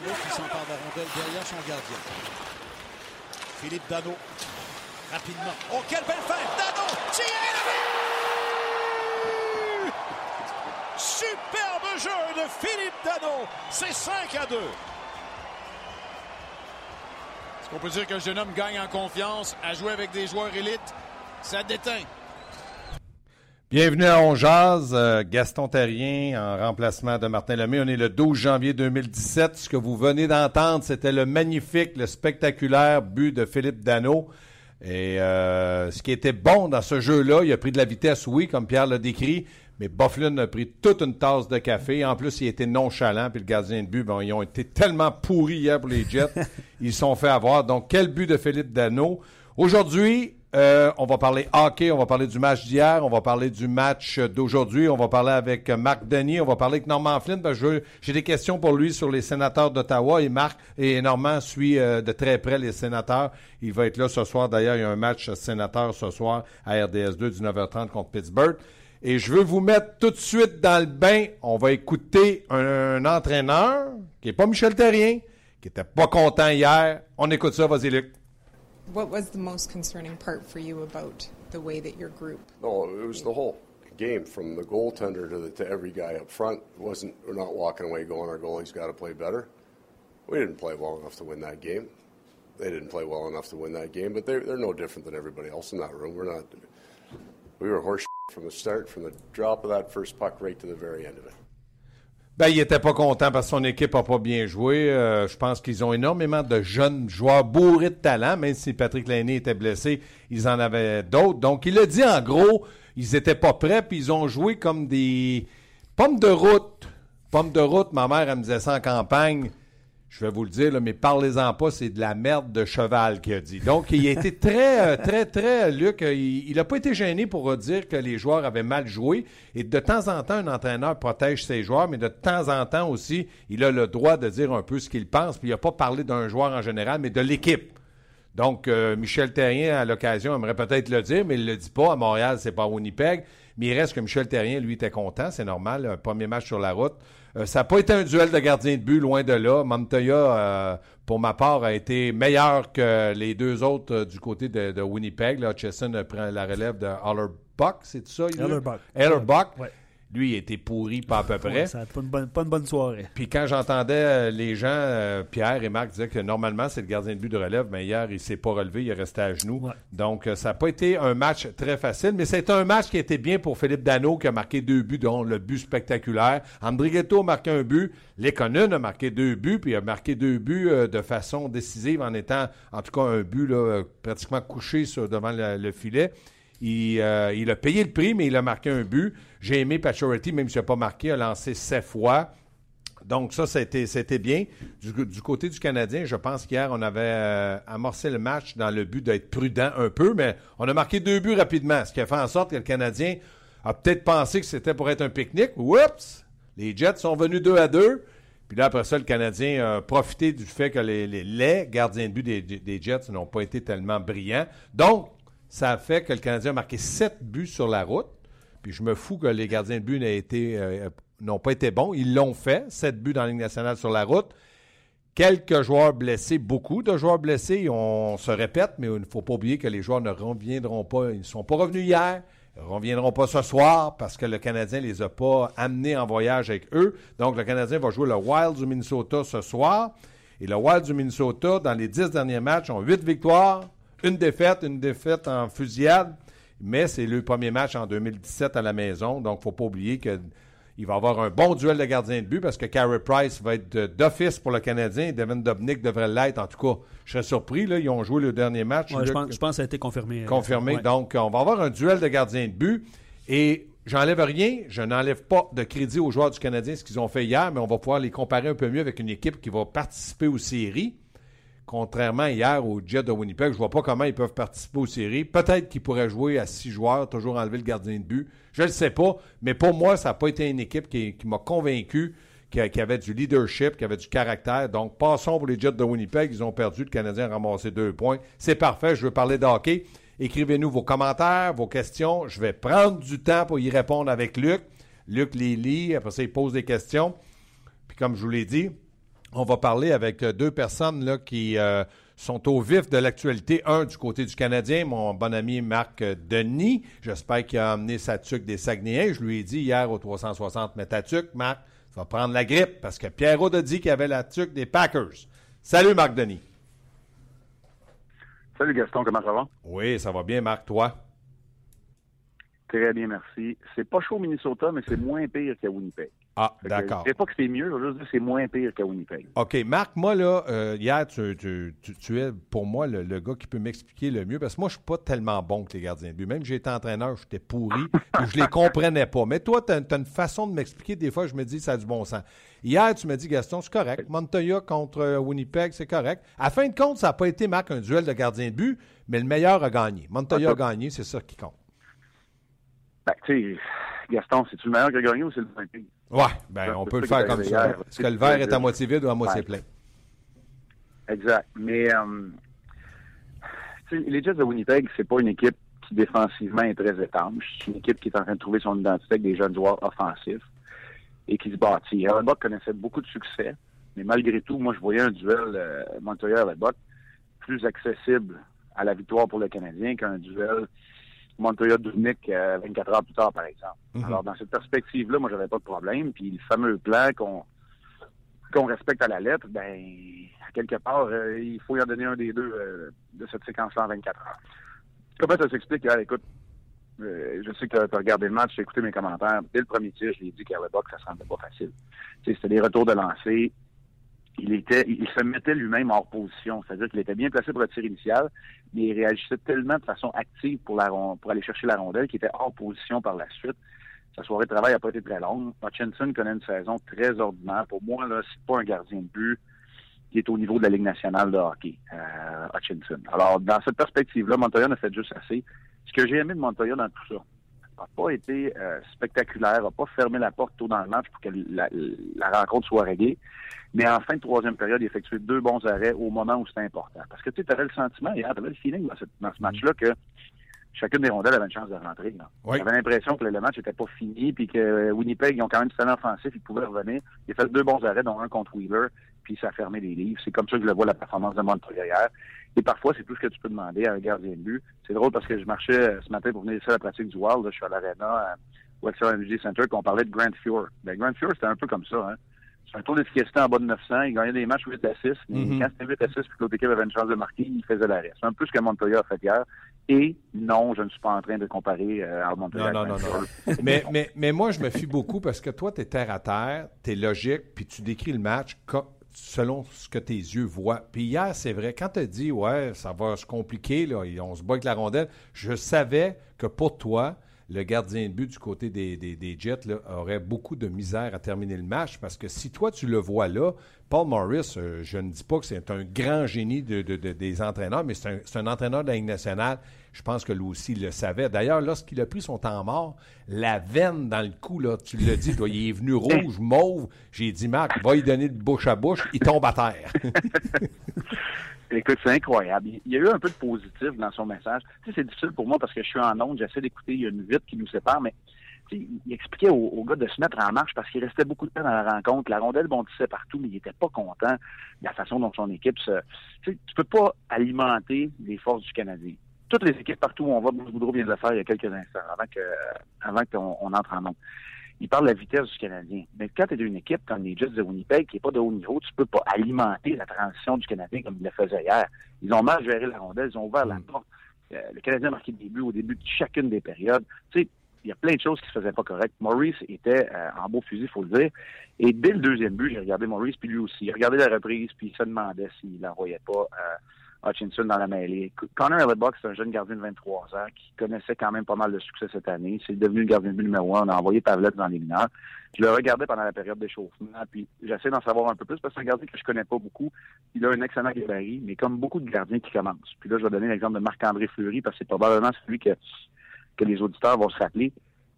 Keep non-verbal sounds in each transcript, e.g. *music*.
Qui s'empare la derrière son gardien. Philippe Dano, rapidement. Oh, quelle belle fin! Dano! Tiré le but! Superbe jeu de Philippe Dano! C'est 5 à 2. Est-ce qu'on peut dire que jeune homme gagne en confiance à jouer avec des joueurs élites? Ça déteint. Bienvenue à On Jazz, euh, Gaston Terrien en remplacement de Martin Lemay. On est le 12 janvier 2017. Ce que vous venez d'entendre, c'était le magnifique, le spectaculaire but de Philippe Dano. Et euh, ce qui était bon dans ce jeu-là, il a pris de la vitesse, oui, comme Pierre l'a décrit, mais Bufflin a pris toute une tasse de café. En plus, il était nonchalant, puis le gardien de but, bon, ils ont été tellement pourris hier pour les Jets. *laughs* ils se sont fait avoir. Donc, quel but de Philippe Dano? Aujourd'hui, euh, on va parler hockey, on va parler du match d'hier, on va parler du match d'aujourd'hui, on va parler avec Marc Denis, on va parler avec Normand Flynn, j'ai des questions pour lui sur les sénateurs d'Ottawa et Marc et Normand suit euh, de très près les sénateurs. Il va être là ce soir. D'ailleurs, il y a un match sénateur ce soir à RDS2 19h30 contre Pittsburgh. Et je veux vous mettre tout de suite dans le bain. On va écouter un, entraîneur qui n'est pas Michel Terrien, qui était pas content hier. On écoute ça, vas-y Luc. What was the most concerning part for you about the way that your group? No, it was the whole game from the goaltender to, the, to every guy up front. It wasn't we're not walking away going our goalie's got to play better. We didn't play well enough to win that game. They didn't play well enough to win that game, but they're, they're no different than everybody else in that room. We're not. We were horse from the start, from the drop of that first puck right to the very end of it. Ben, il était pas content parce que son équipe n'a pas bien joué. Euh, je pense qu'ils ont énormément de jeunes joueurs bourrés de talent, même si Patrick Lainé était blessé, ils en avaient d'autres. Donc, il a dit en gros, ils étaient pas prêts, puis ils ont joué comme des pommes de route. Pommes de route, ma mère, elle me disait ça en campagne. Je vais vous le dire, mais parlez-en pas, c'est de la merde de cheval qu'il a dit. Donc, il a été très, euh, très, très, Luc, euh, il n'a pas été gêné pour dire que les joueurs avaient mal joué. Et de temps en temps, un entraîneur protège ses joueurs, mais de temps en temps aussi, il a le droit de dire un peu ce qu'il pense. Puis il n'a pas parlé d'un joueur en général, mais de l'équipe. Donc, euh, Michel Terrien, à l'occasion, aimerait peut-être le dire, mais il ne le dit pas. À Montréal, c'est pas à Winnipeg. Mais il reste que Michel Terrien, lui, était content. C'est normal. Un premier match sur la route. Euh, ça n'a pas été un duel de gardien de but, loin de là. Montoya, euh, pour ma part, a été meilleur que les deux autres du côté de, de Winnipeg. Là, Chesson prend la relève de Hallerbuck, c'est ça? Hallerbuck. Hallerbuck. Ouais. Lui, il était pourri, pas à peu près. Ouais, ça pas, une bonne- pas une bonne soirée. Puis quand j'entendais euh, les gens, euh, Pierre et Marc disaient que normalement c'est le gardien de but de relève, mais hier il s'est pas relevé, il est resté à genoux. Ouais. Donc euh, ça n'a pas été un match très facile, mais c'est un match qui était bien pour Philippe Dano qui a marqué deux buts, dont le but spectaculaire. Andrighetto a marqué un but, Lekonen a marqué deux buts, puis il a marqué deux buts euh, de façon décisive en étant, en tout cas, un but là, pratiquement couché sur, devant le, le filet. Il, il a payé le prix, mais il a marqué un but. J'ai aimé Pacioretty, même s'il n'a pas marqué, a lancé sept fois. Donc ça, c'était, c'était bien. Du, du côté du Canadien, je pense qu'hier, on avait euh, amorcé le match dans le but d'être prudent un peu, mais on a marqué deux buts rapidement, ce qui a fait en sorte que le Canadien a peut-être pensé que c'était pour être un pique-nique. Oups! Les Jets sont venus deux à deux. Puis là, après ça, le Canadien a profité du fait que les, les- les gardiens de but des, des Jets n'ont pas été tellement brillants. Donc, ça a fait que le Canadien a marqué sept buts sur la route. Puis je me fous que les gardiens de but été, euh, n'ont pas été bons. Ils l'ont fait. Sept buts dans la Ligue nationale sur la route. Quelques joueurs blessés, beaucoup de joueurs blessés. On se répète, mais il ne faut pas oublier que les joueurs ne reviendront pas. Ils ne sont pas revenus hier. Ils ne reviendront pas ce soir parce que le Canadien ne les a pas amenés en voyage avec eux. Donc, le Canadien va jouer le Wild du Minnesota ce soir. Et le Wild du Minnesota, dans les dix derniers matchs, ont huit victoires, une défaite, une défaite en fusillade. Mais c'est le premier match en 2017 à la maison. Donc, il ne faut pas oublier qu'ils Il va y avoir un bon duel de gardien de but parce que Carey Price va être d'office pour le Canadien. Devin Dobnik devrait l'être. En tout cas, je serais surpris. Là, ils ont joué le dernier match. Ouais, je, pense, je, pense, que ça a été confirmé. Confirmé. Ouais. Donc, on va avoir un duel de gardien de but. Et j'enlève rien. Je n'enlève pas de crédit aux joueurs du Canadien ce qu'ils ont fait hier, mais on va pouvoir les comparer un peu mieux avec une équipe qui va participer aux séries. Contrairement hier au Jet de Winnipeg, je ne vois pas comment ils peuvent participer aux séries. Peut-être qu'ils pourraient jouer à six joueurs, toujours enlever le gardien de but. Je ne le sais pas, mais pour moi, ça n'a pas été une équipe qui, m'a convaincu qui, qui, avait du leadership, qui avait du caractère. Donc, passons pour les Jets de Winnipeg. Ils ont perdu. Le Canadien a ramassé deux points. C'est parfait. Je veux parler de hockey. Écrivez-nous vos commentaires, vos questions. Je vais prendre du temps pour y répondre avec Luc. Luc les lit. Après ça, il pose des questions. Puis, comme je vous l'ai dit, on va parler avec deux personnes là, qui euh, sont au vif de l'actualité. Un, du côté du Canadien, mon bon ami Marc Denis. J'espère qu'il a amené sa tuque des Saguenayens. Je lui ai dit hier au 360, mais ta tuque, Marc, tu vas prendre la grippe parce que Pierrot a dit qu'il avait la tuque des Packers. Salut Marc Denis. Salut Gaston, comment ça va? Oui, ça va bien, Marc, toi? Très bien, merci. C'est pas chaud au Minnesota, mais c'est moins pire qu'à Winnipeg. Ah, d'accord. Je ne pas que c'est mieux, je veux juste dire que c'est moins pire qu'à Winnipeg. OK. Marc, moi, là, euh, hier, tu, tu, tu, tu, es pour moi le, le gars qui peut m'expliquer le mieux parce que moi, je suis pas tellement bon que les gardiens de but. Même j'étais entraîneur, j'étais pourri *laughs* et je les comprenais pas. Mais toi, tu as, une façon de m'expliquer. Des fois, je me dis, ça a du bon sens. Hier, tu m'as dit, Gaston, c'est correct. Montoya contre Winnipeg, c'est correct. À fin de compte, ça n'a pas été, Marc, un duel de gardiens de but, mais le meilleur a gagné. Montoya a gagné, c'est ça qui compte. Ben, tu sais, Gaston, c'est-tu le meilleur qui a gagné ou c'est le moins pire? Oui, ben, on peut le faire comme ça. Est-ce que le verre est à moitié vide ou à moitié plein? Exact. Mais euh, les Jets de Winnipeg, c'est pas une équipe qui défensivement est très étanche. C'est une équipe qui est en train de trouver son identité avec des jeunes joueurs offensifs et qui se bâtit. Hellebuck connaissait beaucoup de succès, mais malgré tout, moi, je voyais un duel euh, Montoya-Hellebuck plus accessible à la victoire pour le Canadien qu'un duel Montoya Dubnik euh, 24 heures plus tard, par exemple. Mm -hmm. Alors, dans cette perspective-là, moi, j'avais pas de problème. Puis le fameux plan qu'on qu'on respecte à la lettre, ben, quelque part, euh, il faut y en donner un des deux euh, de cette séquence-là en 24 heures. Comment ça s'explique? Ah, écoute, euh, je sais que tu as, regardé le match, tu as écouté mes commentaires. Dès le premier tir, je l'ai dit qu'à l'époque, ça semblait pas facile. C'était des retours de lancer. Il était, il se mettait lui-même hors position. C'est-à-dire qu'il était bien placé pour le tir initial, mais il réagissait tellement de façon active pour, la, pour aller chercher la rondelle qu'il était hors position par la suite. Sa soirée de travail n'a pas été très longue. Hutchinson connaît une saison très ordinaire. Pour moi, là, c'est pas un gardien de but qui est au niveau de la Ligue nationale de hockey, euh, Hutchinson. Alors, dans cette perspective-là, Montoya n'a fait juste assez. Ce que j'ai aimé de Montoya dans tout ça, n'a pas été euh, spectaculaire, n'a pas fermé la porte tôt dans le match pour que la, la, rencontre soit réglée. Mais en fin de troisième période, il a effectué deux bons arrêts au moment où c'était important. Parce que tu avais le sentiment, tu avais le feeling dans, ce match-là que chacune des rondelles avait une chance de rentrer. Oui. J'avais l'impression que le match n'était pas fini, puis que Winnipeg, ils ont quand même du talent offensif, ils pouvaient revenir. Il a fait deux bons arrêts, dont un contre Wheeler, puis ça les livres. C'est comme ça que je le vois, la performance de Montoya hier. Et parfois, c'est tout ce que tu peux demander à un gardien de but. C'est drôle parce que je marchais ce matin pour venir à la pratique du Wild. Là, je suis à l'Arena, au Excel Energy Center, qu'on parlait de Grant Fuhr. Ben, Grant Fuhr, c'était un peu comme ça. Hein? C'est un tour d'efficacité en bas de 900. Il gagnait des matchs 8 à 6. Mais Mhm. quand c'était 8 à 6 puis que l'autre équipe avait une chance de marquer, il faisait l'arrêt. C'est un peu ce que Montoya a fait hier. Et non, je ne suis pas en train de comparer euh, à Montoya. Non, non, non, non. mais, mais, mais moi, je me fie beaucoup parce que toi, tu es terre à terre, tu es logique, puis tu décris le match selon ce que tes yeux voient. Puis hier, c'est vrai, quand tu as dit, ouais, ça va se compliquer, là, on se bat avec la rondelle, je savais que pour toi, le gardien de but du côté des, Jets aurait beaucoup de misère à terminer le match parce que si toi, tu le vois là, Paul Morris, euh, je ne dis pas que c'est un grand génie de, de, de, des entraîneurs, mais c'est un, un, entraîneur de la Ligue nationale. Je pense que lui aussi le savait. D'ailleurs, lorsqu'il a pris son temps mort, la veine dans le cou, là, tu l'as dit, toi, il est venu rouge, mauve. J'ai dit, Marc, va lui donner de bouche à bouche, il tombe à terre. *laughs* Écoute, c'est incroyable. Il y a eu un peu de positif dans son message. Tu sais, c'est difficile pour moi parce que je suis en onde, j'essaie d'écouter, il y a une vitre qui nous sépare, mais tu sais, il expliquait au, gars de se mettre en marche parce qu'il restait beaucoup de temps dans la rencontre. La rondelle bondissait partout, mais il était pas content de la façon dont son équipe se... Tu sais, tu peux pas alimenter les forces du Canadien. Toutes les équipes partout où on va, Bruce Boudreau vient de le faire il y a quelques instants, avant que avant qu'on on entre en onde il parle de la vitesse du Canadien. Mais quand tu es d'une équipe comme les Jets de Winnipeg, qui n'est pas de haut niveau, tu peux pas alimenter la transition du Canadien comme il le faisait hier. Ils ont mal géré la rondelle, ils ont ouvert la porte. Euh, le Canadien a marqué des buts au début de chacune des périodes. Tu sais, il y a plein de choses qui se faisaient pas correct. Maurice était euh, en beau fusil, il faut le dire. Et dès le deuxième but, j'ai regardé Maurice, puis lui aussi. Il regardait la reprise, puis il se demandait s'il n'envoyait pas euh, Hutchinson dans la mêlée. Connor Hellebuck, c'est un jeune gardien de 23 ans qui connaissait quand même pas mal de succès cette année. C'est devenu le gardien de numéro un. On a envoyé Pavlet dans les mineurs. Je le regardais pendant la période d'échauffement, puis j'essaie d'en savoir un peu plus parce que c'est un gardien que je connais pas beaucoup. Il a un excellent gabarit, mais comme beaucoup de gardiens qui commencent. Puis là, je vais donner l'exemple de Marc-André Fleury parce que c'est probablement celui que que les auditeurs vont se rappeler,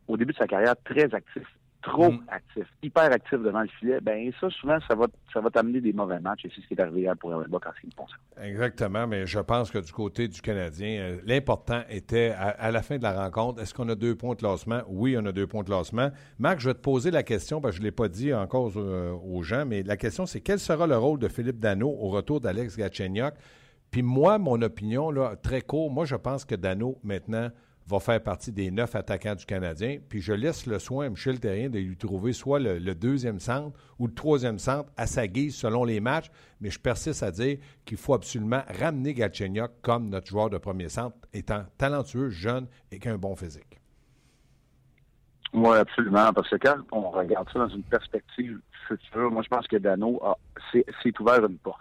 au début de sa carrière, très actif, trop Mm. actif, hyper actif devant le filet, ben ça, souvent, ça va, ça va t'amener des mauvais matchs, et c'est ce qui est arrivé hier pour Hellebuck en ce qui me concerne. Exactement, mais je pense que du côté du Canadien, euh, l'important était à, à la fin de la rencontre, est-ce qu'on a deux points de classement? Oui, on a deux points de classement. Marc, je vais te poser la question, parce que je ne l'ai pas dit encore euh, aux gens, mais la question, c'est quel sera le rôle de Philippe Dano au retour d'Alex Gatchenyuk? Puis moi, mon opinion, là, très court, moi, je pense que Dano, maintenant, va faire partie des neuf attaquants du Canadien. Puis je laisse le soin à Michel Terrien de lui trouver soit le, deuxième centre ou le troisième centre à sa guise selon les matchs. Mais je persiste à dire qu'il faut absolument ramener Galchenyuk comme notre joueur de premier centre, étant talentueux, jeune et qui a un bon physique. Oui, absolument, parce que quand on regarde ça dans une perspective future, moi, je pense que Dano s'est ouvert une porte.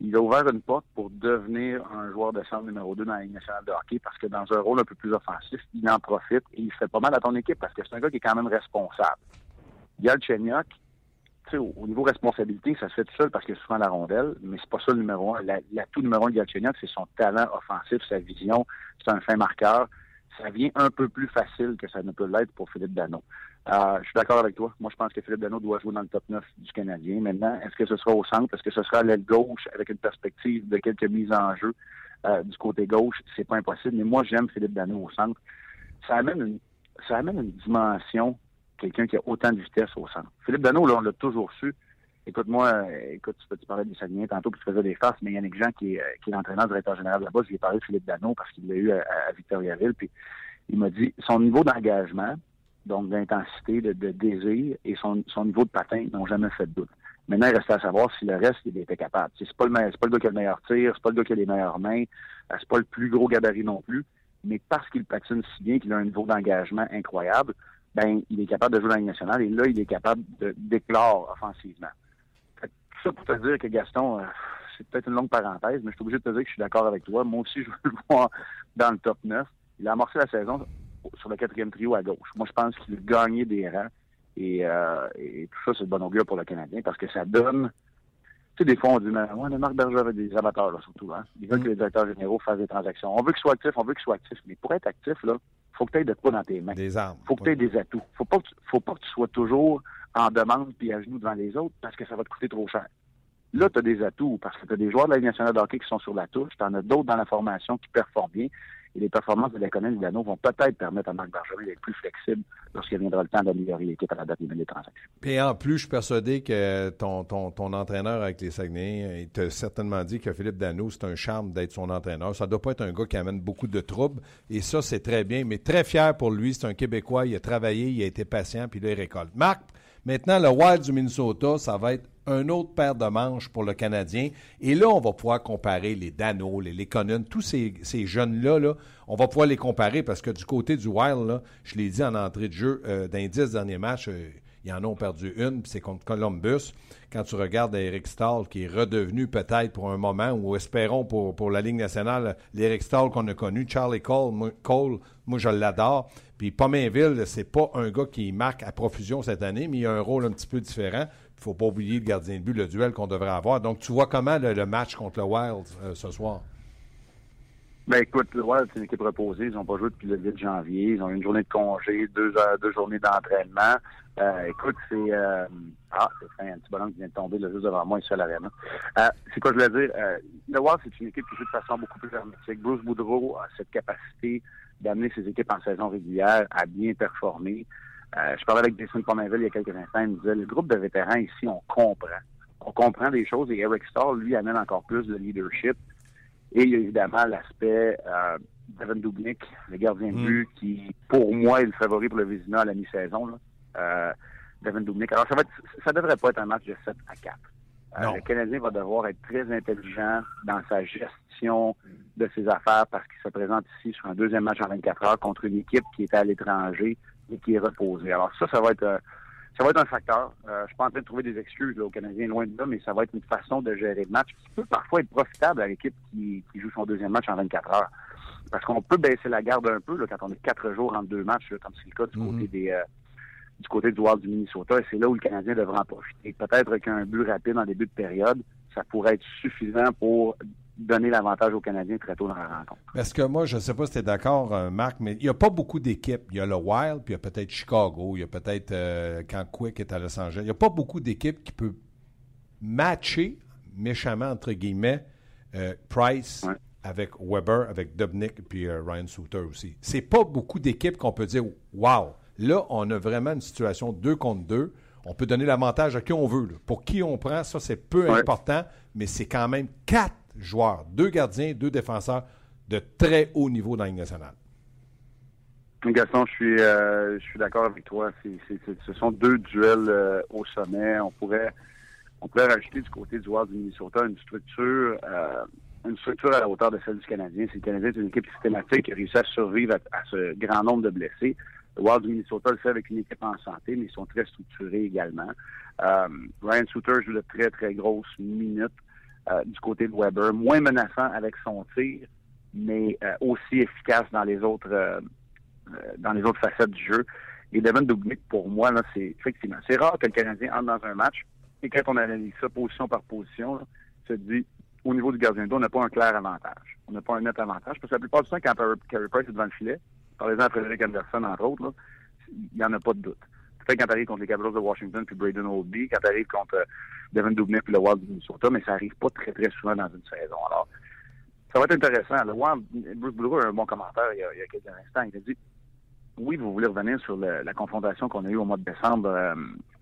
Il a ouvert une porte pour devenir un joueur de centre numéro 2 dans la Ligue nationale de hockey parce que dans un rôle un peu plus offensif, il en profite et il fait pas mal à ton équipe parce que c'est un gars qui est quand même responsable. Galchenyuk, au, au niveau responsabilité, ça se fait tout seul parce qu'il a souvent la rondelle, mais c'est pas ça le numéro un. La, l'atout numéro un de Galchenyuk, c'est son talent offensif, sa vision, c'est un fin marqueur. Ça vient un peu plus facile que ça ne peut l'être pour Philippe Dano. Euh, je suis d'accord avec toi. Moi, je pense que Philippe Dano doit jouer dans le top 9 du Canadien. Maintenant, est-ce que ce sera au centre? Est-ce que ce sera à l'aile gauche avec une perspective de quelques mises en jeu euh, du côté gauche? C'est pas impossible. Mais moi, j'aime Philippe Dano au centre. Ça amène une, ça amène une dimension, quelqu'un qui a autant de vitesse au centre. Philippe Dano, là, on l'a toujours su. Écoute-moi, écoute, tu, tu parlais des Saguenay tantôt, puis tu faisais des farces, mais Yannick Jean, qui est, euh, qui est l'entraîneur directeur général là-bas, je lui ai parlé de Philippe Dano parce qu'il l'a eu à, à Victoriaville, puis il m'a dit son niveau d'engagement, donc d'intensité, de, désir, et son, son niveau de patin n'ont jamais fait de doute. Maintenant, il reste à savoir si le reste, il était capable. C'est pas le pas le gars qui a le meilleur tir, c'est pas le gars qui a les meilleures mains, euh, c'est pas le plus gros gabarit non plus, mais parce qu'il patine si bien, qu'il a un niveau d'engagement incroyable, ben, il est capable de jouer dans la nationale, et là, il est capable de d'éclore offensivement. Tout ça pour te dire que Gaston, euh, c'est peut-être une longue parenthèse, mais je suis obligé de te dire que je suis d'accord avec toi. Moi aussi, *laughs* je veux le voir dans le top 9. Il a amorcé la saison sur le quatrième trio à gauche. Moi, je pense qu'il a gagné des rangs. Et, euh, et tout ça, c'est de bon augure pour le Canadien parce que ça donne. Tu sais, des fois, on dit, mais ouais, mais Marc Berger avait des amateurs, là, surtout. Hein? Ils veulent que les directeurs généraux fassent des transactions. On veut qu'il soit actif, on veut qu'il soit actif. Mais pour être actif, là, faut que tu aies de quoi dans tes mains. Des armes. faut que tu aies des atouts. Faut pas que tu, faut pas que tu sois toujours en demande puis à genoux devant les autres parce que ça va te coûter trop cher. Là, tu as des atouts parce que tu as des joueurs de la Ligue nationale de hockey qui sont sur la touche, tu en as d'autres dans la formation qui performent bien. Et les performances de l'économie de Dano vont peut-être permettre à Marc Bergeron d'être plus flexible lorsqu'il viendra le temps d'améliorer l'équipe à la date des transactions. Puis en plus, je suis persuadé que ton, ton, ton entraîneur avec les Saguenay, il t'a certainement dit que Philippe Dano, c'est un charme d'être son entraîneur. Ça doit pas être un gars qui amène beaucoup de troubles. Et ça, c'est très bien. Mais très fier pour lui. C'est un Québécois. Il a travaillé, il a été patient, puis là, il récolte. Marc, maintenant, le Wild du Minnesota, ça va être un autre paire de manches pour le Canadien. Et là, on va pouvoir comparer les Dano, les Lekonen, tous ces, jeunes-là, là, on va pouvoir les comparer parce que du côté du Wild, je l'ai dit en entrée de jeu, euh, dans les dix derniers matchs, euh, ils en ont perdu une, puis c'est contre Columbus. Quand tu regardes Eric Stahl, qui est redevenu peut-être pour un moment, ou espérons pour, la Ligue nationale, l'Eric Stahl qu'on a connu, Charlie Cole, moi, Cole, moi je l'adore. Puis Pomainville, c'est pas un gars qui marque à profusion cette année, mais il a un rôle un petit peu différent. Il faut pas oublier le gardien de but, le duel qu'on devrait avoir. Donc, tu vois comment le, match contre le Wild euh, ce soir? Ben écoute, le Wild, c'est une équipe reposée. Ils n'ont pas joué depuis le 8 janvier. Ils ont eu une journée de congé, deux, heures, deux journées d'entraînement. Euh, écoute, c'est... Euh... Ah, c'est un petit bonhomme qui vient de tomber juste devant moi ici à l'arena. Euh, c'est quoi je voulais dire? Le Wild, c'est une équipe qui joue de façon beaucoup plus hermétique. Bruce Boudreau a cette capacité d'amener ses équipes en saison régulière à bien performer. Euh, je parlais avec Jason Pomainville il y a quelques instants. Il me disait, le groupe de vétérans ici, on comprend. On comprend des choses et Eric Stahl, lui, amène encore plus de leadership. Et il y a évidemment l'aspect euh, Devin Dubnik, le gardien de but, qui, pour moi, est le favori pour le Vizina à la mi-saison. là. Euh, Devin Dubnik. Alors, ça, va être, ça devrait pas être un match de 7 à 4. Euh, le Canadien va devoir être très intelligent dans sa gestion de ses affaires parce qu'il se présente ici sur un deuxième match en 24 heures contre une équipe qui est à l'étranger et qui est reposée. Alors ça, ça va être euh, ça va être un facteur. Euh, je suis pas en train de trouver des excuses là, aux Canadiens, loin de là, mais ça va être une façon de gérer le match qui peut parfois être profitable à l'équipe qui, qui joue son deuxième match en 24 heures. Parce qu'on peut baisser la garde un peu là, quand on est quatre jours entre deux matchs, là, comme c'est le cas du côté des euh, du côté du Wild du Minnesota, et c'est là où le Canadien devrait en profiter. Peut-être qu'un but rapide en début de période, ça pourrait être suffisant pour donner l'avantage aux Canadiens très tôt dans la rencontre. Parce que moi, je ne sais pas si tu es d'accord, euh, Marc, mais il n'y a pas beaucoup d'équipes. Il y a le Wild, puis il y a peut-être Chicago, il y a peut-être euh, quand Quick est à Los Angeles. Il n'y a pas beaucoup d'équipes qui peuvent matcher méchamment, entre guillemets, euh, Price Ouais. avec Weber, avec Dubnik, puis euh, Ryan Suter aussi. C'est pas beaucoup d'équipes qu'on peut dire Wow! Là, on a vraiment une situation deux contre deux. On peut donner l'avantage à qui on veut. là. Pour qui on prend, ça, c'est peu Ouais. important, mais c'est quand même quatre joueurs, deux gardiens, deux défenseurs de très haut niveau dans la nationale. Gaston, je suis, euh, suis d'accord avec toi. Ce sont deux duels euh, au sommet. On pourrait, on pourrait rajouter du côté du Wild du Minnesota une structure, euh, une structure à la hauteur de celle du Canadien. C'est le Canadien, c'est une équipe systématique qui a réussi à survivre à, à ce grand nombre de blessés. Le Wild du Minnesota le fait avec une équipe en santé, mais ils sont très structurés également. Ryan Suter joue de très, très grosses minutes euh, du côté de Weber, moins menaçant avec son tir, mais euh, aussi efficace dans les autres euh, euh, dans les autres facettes du jeu. Et Devin Dubnik, pour moi, là, c'est effectivement, c'est rare que le Canadien entre dans un match et quand on analyse ça position par position, là, se dit au niveau du gardien d'eau, on n'a pas un clair avantage. On n'a pas un net avantage. Parce que la plupart du temps, quand Carey Price est devant le filet, par exemple Frédéric Anderson, entre autres, il n'y en a pas de doute. Peut-être quand tu arrives contre les Capitals de Washington puis Braden Oldby, quand tu arrives contre euh, Devin Dubnik puis le Wild du Minnesota, mais ça arrive pas très, très souvent dans une saison. Alors, ça va être intéressant. Le Wild, Bruce a un bon commentaire il y a, quelques instants. Il a dit oui, vous voulez revenir sur la confrontation qu'on a eue au mois de décembre euh,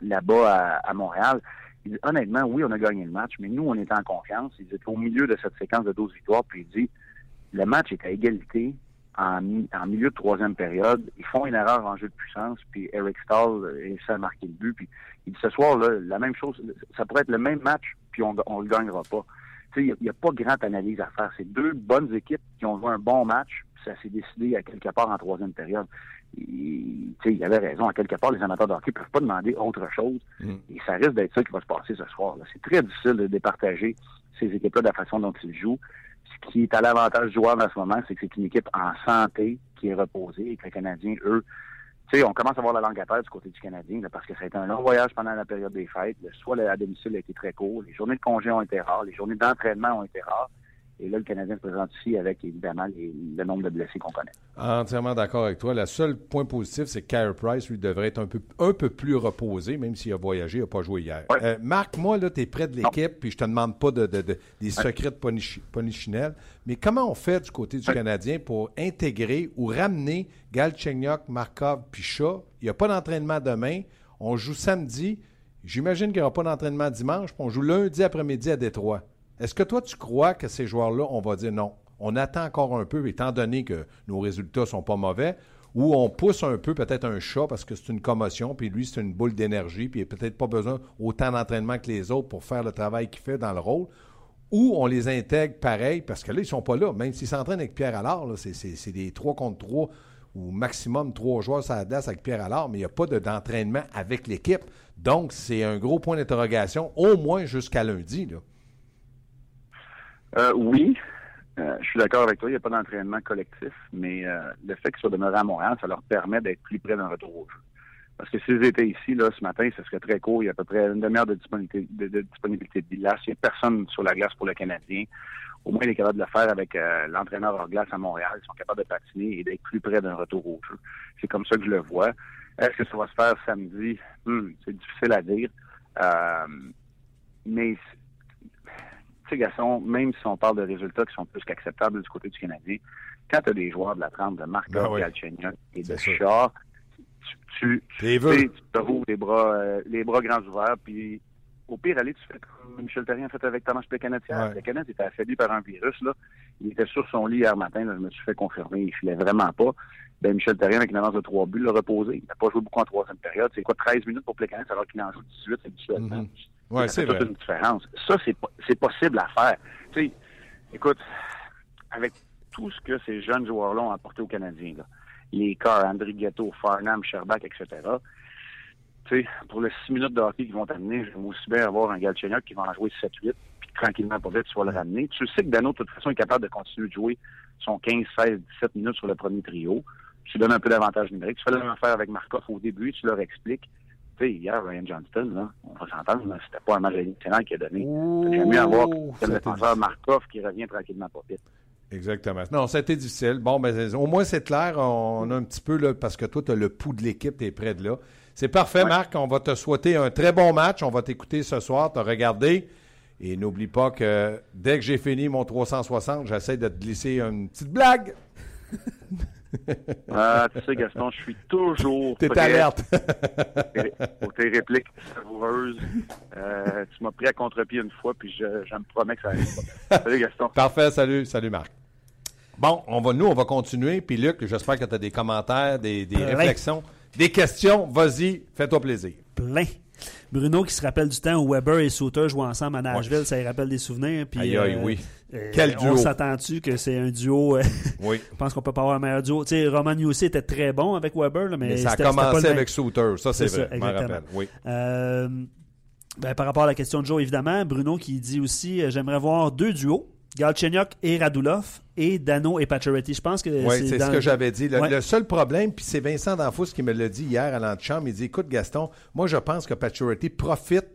là-bas à, à Montréal. Il dit, honnêtement, oui, on a gagné le match, mais nous, on était en confiance. Ils étaient au milieu de cette séquence de 12 victoires, puis il dit, le match est à égalité en, mi- en milieu de troisième période. Ils font une erreur en jeu de puissance, puis Eric Stahl réussit à marquer le but. Puis il dit, ce soir, là, la même chose, ça pourrait être le même match, puis on ne le gagnera pas. Tu sais, Il n'y a, pas grande analyse à faire. C'est deux bonnes équipes qui ont joué un bon match, puis ça s'est décidé à quelque part en troisième période. Il, tu sais, il avait raison. À quelque part, les amateurs de hockey ne peuvent pas demander autre chose. Et ça risque d'être ça qui va se passer ce soir. C'est très difficile de départager ces équipes-là de la façon dont ils jouent. Ce qui est à l'avantage du joueur en ce moment, c'est que c'est une équipe en santé qui est reposée et que les Canadiens, eux, tu sais, on commence à voir la langue à terre du côté du Canadien là, parce que ça a été un long voyage pendant la période des fêtes. Le soir à domicile a été très court. Les journées de congé ont été rares. Les journées d'entraînement ont été rares. Et là, le Canadien se présente ici avec, évidemment, les- le nombre de blessés qu'on connaît. Entièrement d'accord avec toi. Le seul point positif, c'est que Carey Price, lui, devrait être un peu, un peu plus reposé, même s'il a voyagé, il n'a pas joué hier. Ouais. Euh, Marc, moi, là, tu es près de l'équipe, puis je te demande pas de, de- de- des secrets de Ponichi- Ponichinelle, mais comment on fait du côté du Canadien pour intégrer ou ramener Galchenyuk, Markov, puis Shaw? Il n'y a pas d'entraînement demain. On joue samedi. J'imagine qu'il n'y aura pas d'entraînement dimanche, puis on joue lundi après-midi à Détroit. Est-ce que toi, tu crois que ces joueurs-là, on va dire non? On attend encore un peu, étant donné que nos résultats sont pas mauvais, ou on pousse un peu peut-être un chat parce que c'est une commotion, puis lui, c'est une boule d'énergie, puis il n'a peut-être pas besoin autant d'entraînement que les autres pour faire le travail qu'il fait dans le rôle, ou on les intègre pareil, parce que là, ils ne sont pas là. Même s'ils s'entraînent avec Pierre Allard, c'est, des 3 contre 3 ou maximum 3 joueurs sur la glace avec Pierre Allard, mais il n'y a pas de- d'entraînement avec l'équipe. Donc, c'est un gros point d'interrogation, au moins jusqu'à lundi. Euh, oui, Euh, je suis d'accord avec toi, il n'y a pas d'entraînement collectif, mais euh, le fait qu'ils soient demeurés à Montréal, ça leur permet d'être plus près d'un retour au jeu. Parce que s'ils étaient ici, là, ce matin, ce serait très court. Il y a à peu près une demi-heure de disponibilité de, de disponibilité de glace. Il n'y a personne sur la glace pour le Canadien. Au moins, il est capable de le faire avec euh, l'entraîneur hors glace à Montréal. Ils sont capables de patiner et d'être plus près d'un retour au jeu. C'est comme ça que je le vois. Est-ce que ça va se faire samedi? Hmm, c'est difficile à dire. Euh, mais sais, Gaston, même si on parle de résultats qui sont plus qu'acceptables du côté du Canadien, quand tu as des joueurs de la trempe de Marc Ben oui. Et de. Char, tu, tu, tu te rouvres les bras, euh, les bras grands ouverts, puis au pire, allez, tu fais comme Michel Terrien a fait avec Thomas Plekanec. Ouais. Était affaibli par un virus, là. Il était sur son lit hier matin, là, je me suis fait confirmer, il filait vraiment pas. Ben, Michel Terrien, avec une avance de trois buts, l'a reposé. Il n'a pas joué beaucoup en troisième période. C'est quoi, 13 minutes pour Plekanec alors qu'il en joue 18, c'est du Mhm. Ouais, c'est vrai. une différence. Ça, c'est po- c'est possible à faire. Tu sais, écoute, avec tout ce que ces jeunes joueurs-là ont apporté aux Canadiens, là, les Carr, André Ghetto, Farnham, Sherbach, etc., sais, pour les six minutes de hockey qu'ils vont t'amener, j'aime aussi bien avoir un Galchenyuk qui va en jouer 7-8, puis tranquillement, pas vite, tu vas le ramener. Tu sais que Dano, de toute façon, est capable de continuer de jouer son 15, 16, 17 minutes sur le premier trio. Tu donnes un peu d'avantage numérique. Tu fais la même affaire avec Markov au début, tu leur expliques. Tu sais, hier, Ryan Johnston, là, on va s'entendre, c'était pas un match excellent qu'il a donné. J'aime mieux avoir le défenseur Markov qui revient tranquillement pas vite. Exactement. Non, ça a été difficile. Bon, ben, au moins, c'est clair. On a un petit peu, là, parce que toi, tu as le pouls de l'équipe, tu es près de là. C'est parfait, Ouais. Marc. On va te souhaiter un très bon match. On va t'écouter ce soir, te regarder. Et n'oublie pas que dès que j'ai fini mon 360, j'essaie de te glisser une petite blague. Ah, tu sais, Gaston, je suis toujours T'es prêt alerte. pour tes répliques savoureuses. Euh, tu m'as pris à contre-pied une fois, puis je, je me promets que ça arrive pas. Salut, Gaston. Parfait. Salut. Salut, Marc. Bon, on va, nous, on va continuer. Puis, Luc, j'espère que tu as des commentaires, des, réflexions, des questions. Vas-y, fais-toi plaisir. Plein. Bruno qui se rappelle du temps où Weber et Souter jouaient ensemble à Nashville, ça lui rappelle des souvenirs. Puis, Aïe, aïe, oui. euh, Quel duo. On s'attend-tu que c'est un duo. euh, *laughs* Oui. je pense qu'on peut pas avoir un meilleur duo. Tu sais, Roman Yossi était très bon avec Weber, là, mais, Mais ça a commencé avec Souter. Ça, c'est vrai. Je rappelle. Oui. Euh, ben, par rapport à la question de Joe, évidemment, Bruno qui dit aussi euh, j'aimerais voir deux duos, Galchenyuk et Radulov, et Dano et Pacioretty. Je pense que Oui, c'est dans- ce que j'avais dit. Le, Ouais. le seul problème, puis c'est Vincent D'Anfous qui me l'a dit hier à l'antichambre, il dit Écoute, Gaston, moi je pense que Pacioretty profite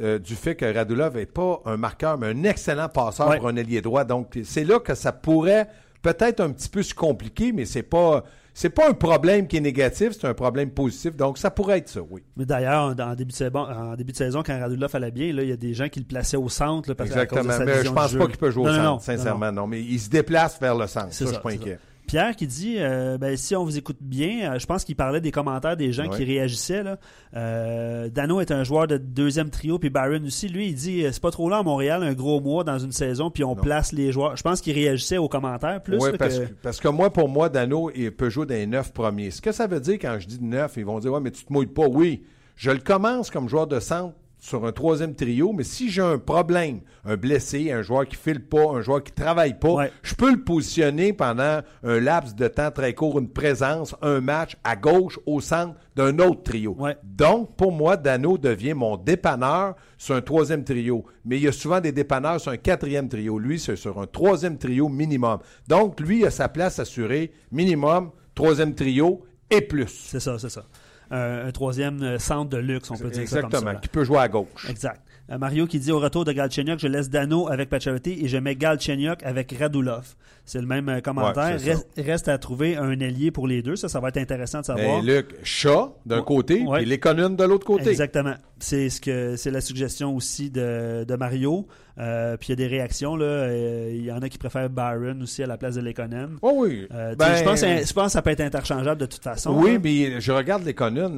euh, du fait que Radulov n'est pas un marqueur, mais un excellent passeur Ouais. pour un ailier droit. Donc, c'est là que ça pourrait peut-être un petit peu se compliquer, mais c'est pas. C'est pas un problème qui est négatif, c'est un problème positif. Donc, ça pourrait être ça, oui. Mais d'ailleurs, en, en début de saison, en début de saison, quand Radulov allait bien, il y a des gens qui le plaçaient au centre. là, parce à cause de Exactement. sa Mais je pense pas qu'il peut jouer Non, au centre, non, sincèrement. non, Non, mais il se déplace vers le centre. C'est Ça, je ça, suis pas inquiet. Pierre qui dit, euh, ben, si on vous écoute bien, euh, je pense qu'il parlait des commentaires des gens Ouais. qui réagissaient. Là. Euh, Dano est un joueur de deuxième trio, puis Byron aussi, lui, il dit, c'est pas trop long à Montréal, un gros mois dans une saison, puis on Non. place les joueurs. Je pense qu'il réagissait aux commentaires plus. Oui, parce que... que... parce que moi, pour moi, Dano, il peut jouer dans les neuf premiers. Ce que ça veut dire quand je dis neuf, ils vont dire Ouais, mais tu te mouilles pas. Oui, je le commence comme joueur de centre sur un troisième trio, mais si j'ai un problème, un blessé, un joueur qui file pas, un joueur qui travaille pas, Ouais. je peux le positionner pendant un laps de temps très court, une présence, un match à gauche, au centre d'un autre trio. Ouais. Donc, pour moi, Dano devient mon dépanneur sur un troisième trio. Mais il y a souvent des dépanneurs sur un quatrième trio. Lui, c'est sur un troisième trio minimum. Donc, lui, il a sa place assurée minimum, troisième trio et plus. C'est ça, c'est ça. Un, un troisième euh, centre de luxe, on peut dire ça comme ça. Exactement, qui peut jouer à gauche. Exact. Euh, Mario qui dit au retour de Galchenyuk, je laisse Dano avec Pacioretty et je mets Galchenyuk avec Radulov. C'est le même euh, commentaire. Ouais, reste, reste à trouver un ailier pour les deux. Ça, ça va être intéressant de savoir. Et Luc, chat d'un Ouais. côté, Ouais. puis Lekonen de l'autre côté. Exactement. C'est ce que c'est la suggestion aussi de, de Mario. Euh, puis il y a des réactions là. Euh, Il y en a qui préfèrent Byron aussi à la place de Lekonen. Oh oui. Ben, je, pense, que- je pense que ça peut être interchangeable de toute façon. Oui, mais je regarde. Les Conan,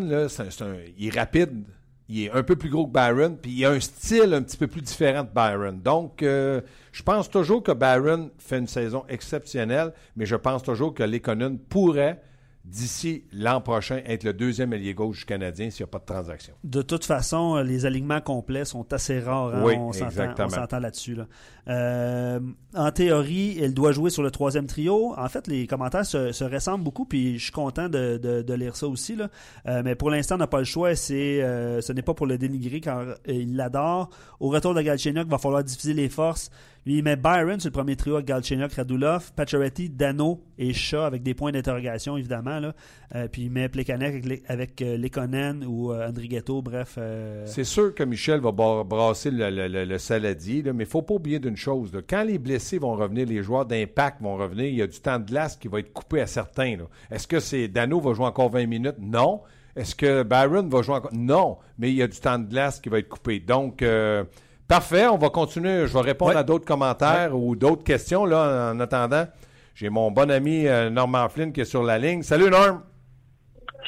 là, c'est un- il est rapide. Il est un peu plus gros que Byron, puis il a un style un petit peu plus différent de Byron. Donc, euh, je pense toujours que Byron fait une saison exceptionnelle, mais je pense toujours que les Conan pourrait, d'ici l'an prochain, être le deuxième ailier gauche du Canadien s'il n'y a pas de transaction. De toute façon, euh, les alignements complets sont assez rares. hein. Oui, on s'entend- exactement. on s'entend là-dessus. là. Euh, en théorie, elle doit jouer sur le troisième trio. En fait, les commentaires se, se ressemblent beaucoup, puis je suis content de, de- de lire ça aussi. Là. Euh, mais pour l'instant, on n'a pas le choix. C'est, euh, ce n'est pas pour le dénigrer car il l'adore. Au retour de Galchenyuk, il va falloir diviser les forces. Il met Byron sur le premier trio avec Galchenyuk, Radulov, Pacioretty, Dano et Shaw avec des points d'interrogation, évidemment. Là. Euh, puis il met Plekanec avec, avec euh, Lekonen ou euh, Andrighetto, bref. euh, C'est sûr que Michel va bra- brasser le, le- le- saladier, là, mais il ne faut pas oublier d'une chose. Quand les blessés vont revenir, les joueurs d'impact vont revenir, il y a du temps de glace qui va être coupé à certains. Est-ce que c'est Dano va jouer encore 20 minutes? Non. Est-ce que Byron va jouer encore? Non. Mais il y a du temps de glace qui va être coupé. Donc, euh, parfait. On va continuer. Je vais répondre Ouais. à d'autres commentaires ou d'autres questions. Là, en attendant, j'ai mon bon ami euh, Norman Flynn qui est sur la ligne. Salut, Norm.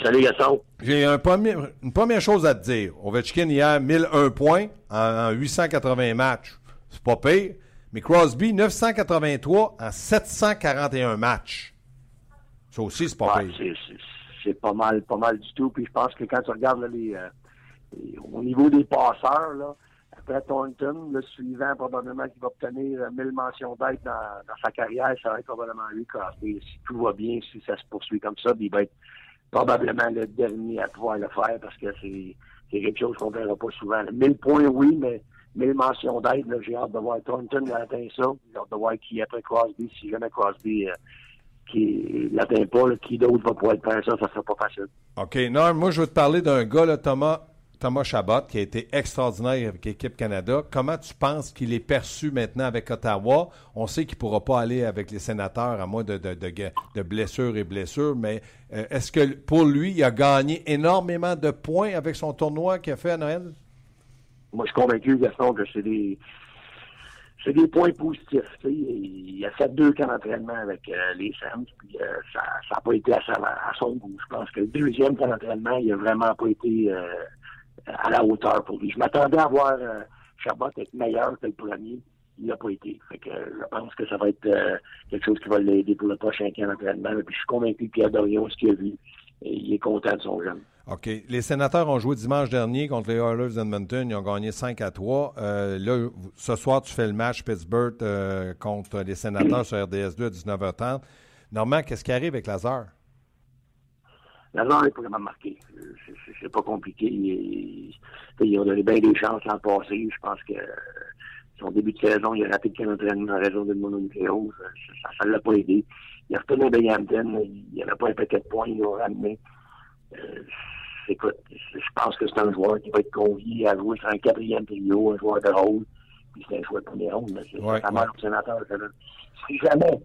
Salut Gaston. J'ai un premier- une première chose à te dire. Ovechkin hier, 1001 points en, en 880 matchs. C'est pas pire. Mais Crosby, 983 en 741 matchs. Ça aussi, c'est pas Ouais, pire. c'est- pas mal, pas mal du tout. Puis je pense que quand tu regardes là, les, euh, Et au niveau des passeurs, là, après Thornton, le suivant, probablement, qui va obtenir 1000 mentions d'aide dans, sa carrière, ça va être probablement lui, Crosby. Si tout va bien, si ça se poursuit comme ça, il va être probablement le dernier à pouvoir le faire parce que c'est quelque chose qu'on ne verra pas souvent. 1000 points, oui, mais 1000 mentions d'aide, j'ai hâte de voir Thornton atteint ça. J'ai hâte de voir qui après Crosby, si jamais Crosby euh, qui l'atteint pas, qui d'autre va pouvoir faire ça, ça sera pas facile. OK. Non, moi, je veux te parler d'un gars, là, Thomas, Thomas Chabot, qui a été extraordinaire avec l'équipe Canada. Comment tu penses qu'il est perçu maintenant avec Ottawa? On sait qu'il ne pourra pas aller avec les sénateurs à moins de, de, de, blessures et blessures, mais euh, est-ce que pour lui, il a gagné énormément de points avec son tournoi qu'il a fait à Noël? Moi, je suis convaincu, Gaston, que c'est des c'est des points positifs. Il a fait deux camps d'entraînement avec euh, les Sams, puis euh, ça n'a pas été à, son goût. Je pense que le deuxième camp d'entraînement, il n'a vraiment pas été à la hauteur pour lui. Je m'attendais à voir euh, Chabot être meilleur que le premier. Il n'a pas été. Fait que, je pense que ça va être euh, quelque chose qui va l'aider pour le prochain camp d'entraînement. Puis je suis convaincu que Pierre Dorion, ce qu'il a vu, et il est content de son jeune. OK. Les sénateurs ont joué dimanche dernier contre les Oilers d'Edmonton. Ils ont gagné 5 à 3. Euh, là, ce soir, tu fais le match Pittsburgh euh, contre les sénateurs *clears throat* sur RDS2 à 19h30. Normand, qu'est-ce qui arrive avec Lazare? Lazare est vraiment marqué. C'est pas compliqué. Il, ils ont donné bien des chances l'an passé. Je pense que son début de saison, il a raté le entraînement en raison d'une mononucléose. Ça ne l'a pas aidé. Il a retourné à Binghamton. Il n'y avait pas un paquet de points. Il l'a ramené. Euh, écoute, je pense que c'est un joueur qui va être convié à jouer sur un quatrième trio, un joueur de rôle, puis c'est un joueur de premier ronde. C'est ouais, ouais. sénateur. Si jamais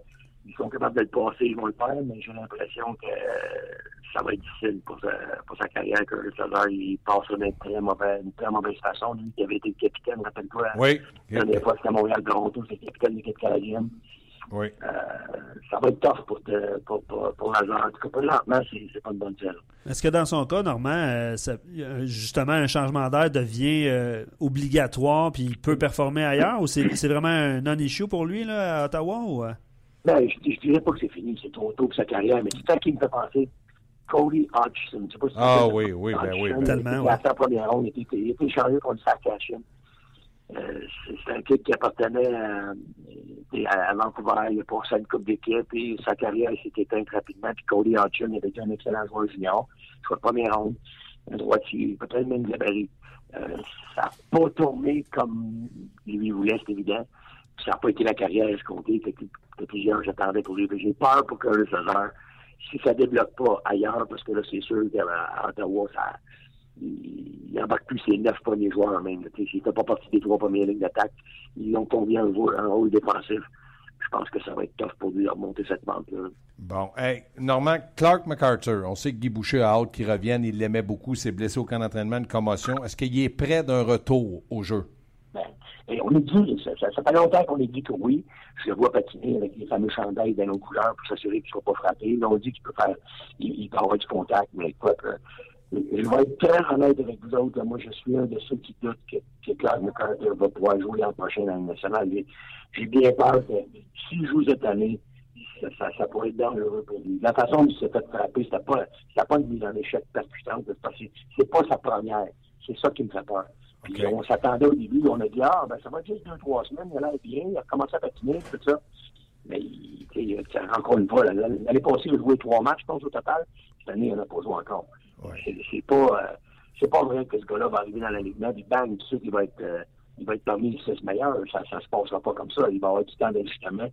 ils sont capables de le passer, ils vont le faire, mais j'ai l'impression que euh, ça va être difficile pour sa, pour sa carrière, que le Lazare, il passe d'une très mauvaise, une très mauvaise façon. Lui qui avait été le capitaine, rappelle-toi. Oui. La dernière fois, c'était à Montréal-Toronto, c'était le capitaine de l'équipe canadienne. Oui. Euh, ça va être tough pour, te, pour, pour, pour Lazare. En tout cas, présentement, c'est pas une bonne chose. Est-ce que dans son cas, Normand, euh, ça, justement, un changement d'air devient euh, obligatoire puis il peut performer ailleurs ou c'est vraiment un non-issue pour lui là, à Ottawa? Ou, euh? Ben, je, je dirais pas que c'est fini, c'est trop tôt pour sa carrière, mais c'est ça qui me fait penser. Cody Hodgson. Je sais pas si ah oui, oui, ben oui. Ben. Tellement. À sa première ronde, il était, il était échangé contre Sarkisian. Euh, c'est un kid qui appartenait à, à, Vancouver. Il a passé une coupe d'équipe et sa carrière s'est éteinte rapidement. Puis Cody Hodgson avait été un excellent joueur junior. Soit première ronde, un droitier, peut-être même gabarit. Euh, ça n'a pas tourné comme lui voulait, c'est évident. Ça n'a pas été la carrière escomptée que, que plusieurs j'attendais pour lui. J'ai peur pour Curtis Lazare. Si ça ne débloque pas ailleurs, parce que là, c'est sûr qu'à Ottawa, ça il embarque plus ses neuf premiers joueurs même. S'il ne fait pas partie des trois premières lignes d'attaque, ils ont combien un rôle, un rôle défensif. Je pense que ça va être tough pour lui de remonter cette bande-là. Bon. Hey, Normand, Clark MacArthur, on sait que Guy Boucher a hâte qu'il revienne. Il l'aimait beaucoup. s'est blessé au camp d'entraînement, une commotion. Est-ce qu'il est prêt d'un retour au jeu? Ben, et on est dit, ça, ça, ça fait longtemps qu'on est dit que oui. Je le vois patiner avec les fameux chandails dans nos couleurs pour s'assurer qu'il ne soit pas frappé. Là, on dit qu'il peut faire, il, il, peut avoir du contact, mais écoute, je vais être très honnête avec vous autres. Moi, je suis un de ceux qui doutent que, que Clark McCarter va pouvoir jouer l'an prochain dans le national. J'ai bien peur que s'il joue cette année, ça, ça, pourrait être dangereux pour lui. La façon dont il s'est fait frapper, c'était pas, pas une mise en échec percutante. C'est pas sa première. C'est ça qui me fait peur. Puis okay. on s'attendait au début, on a dit, ah, ben, ça va être juste deux, trois semaines, il a l'air bien, il a commencé à patiner, tout ça. Mais, il, encore une fois, l'année passée, il a joué trois matchs, je pense, au total. Cette année, il n'en a pas joué encore. Ouais. C'est pas, euh, c'est pas vrai que ce gars-là va arriver dans la Ligue puis bang, tout de suite, il va être, euh, il va être parmi les six meilleurs. Ça, ça se passera pas comme ça. Il va avoir du temps d'ajustement.